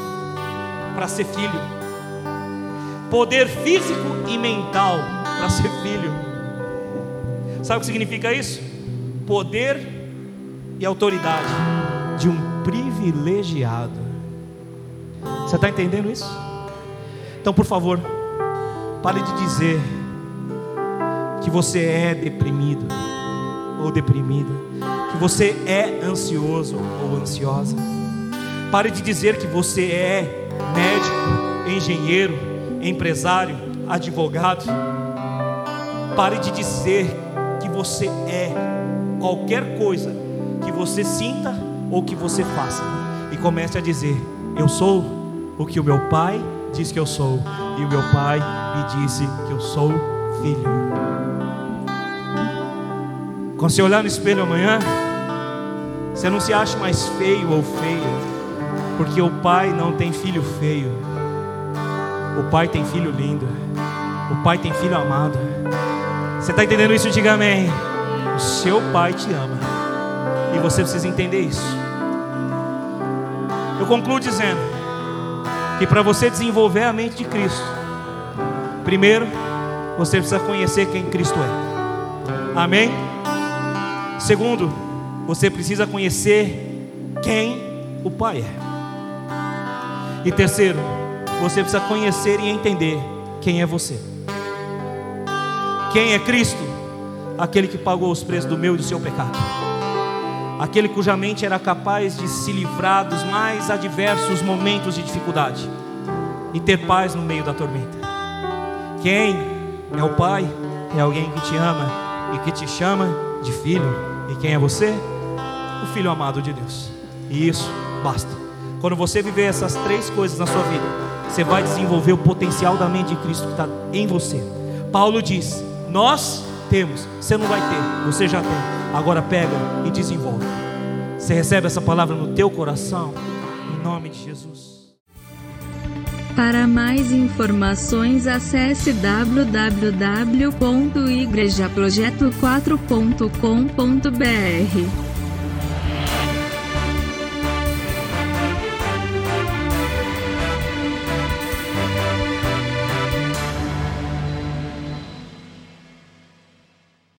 para ser filho poder físico e mental para ser filho. Sabe o que significa isso? Poder e autoridade de um privilegiado. Você está entendendo isso? Então, por favor, pare de dizer que você é deprimido ou deprimida, que você é ansioso ou ansiosa. Pare de dizer que você é médico, engenheiro, empresário, advogado, pare de dizer que você é qualquer coisa que você sinta ou que você faça e comece a dizer: Eu sou o que o meu pai diz que eu sou, e o meu pai me disse que eu sou filho. Quando você olhar no espelho amanhã, você não se acha mais feio ou feia, porque o pai não tem filho feio. O pai tem filho lindo. O pai tem filho amado. Você está entendendo isso? Diga amém. O seu pai te ama. E você precisa entender isso. Eu concluo dizendo que para você desenvolver a mente de Cristo, primeiro, você precisa conhecer quem Cristo é. Amém? Segundo, você precisa conhecer quem o Pai é. E terceiro, você precisa conhecer e entender quem é você. Quem é Cristo? Aquele que pagou os preços do meu e do seu pecado. Aquele cuja mente era capaz de se livrar dos mais adversos momentos de dificuldade e ter paz no meio da tormenta. Quem é o Pai? É alguém que te ama e que te chama de filho. E quem é você? O filho amado de Deus. E isso basta. Quando você viver essas três coisas na sua vida, você vai desenvolver o potencial da mente de Cristo que está em você. Paulo diz: Nós temos, você não vai ter, você já tem. Agora pega e desenvolve. Você recebe essa palavra no teu coração, em nome de Jesus. Para mais informações acesse www.igrejaprojeto4.com.br.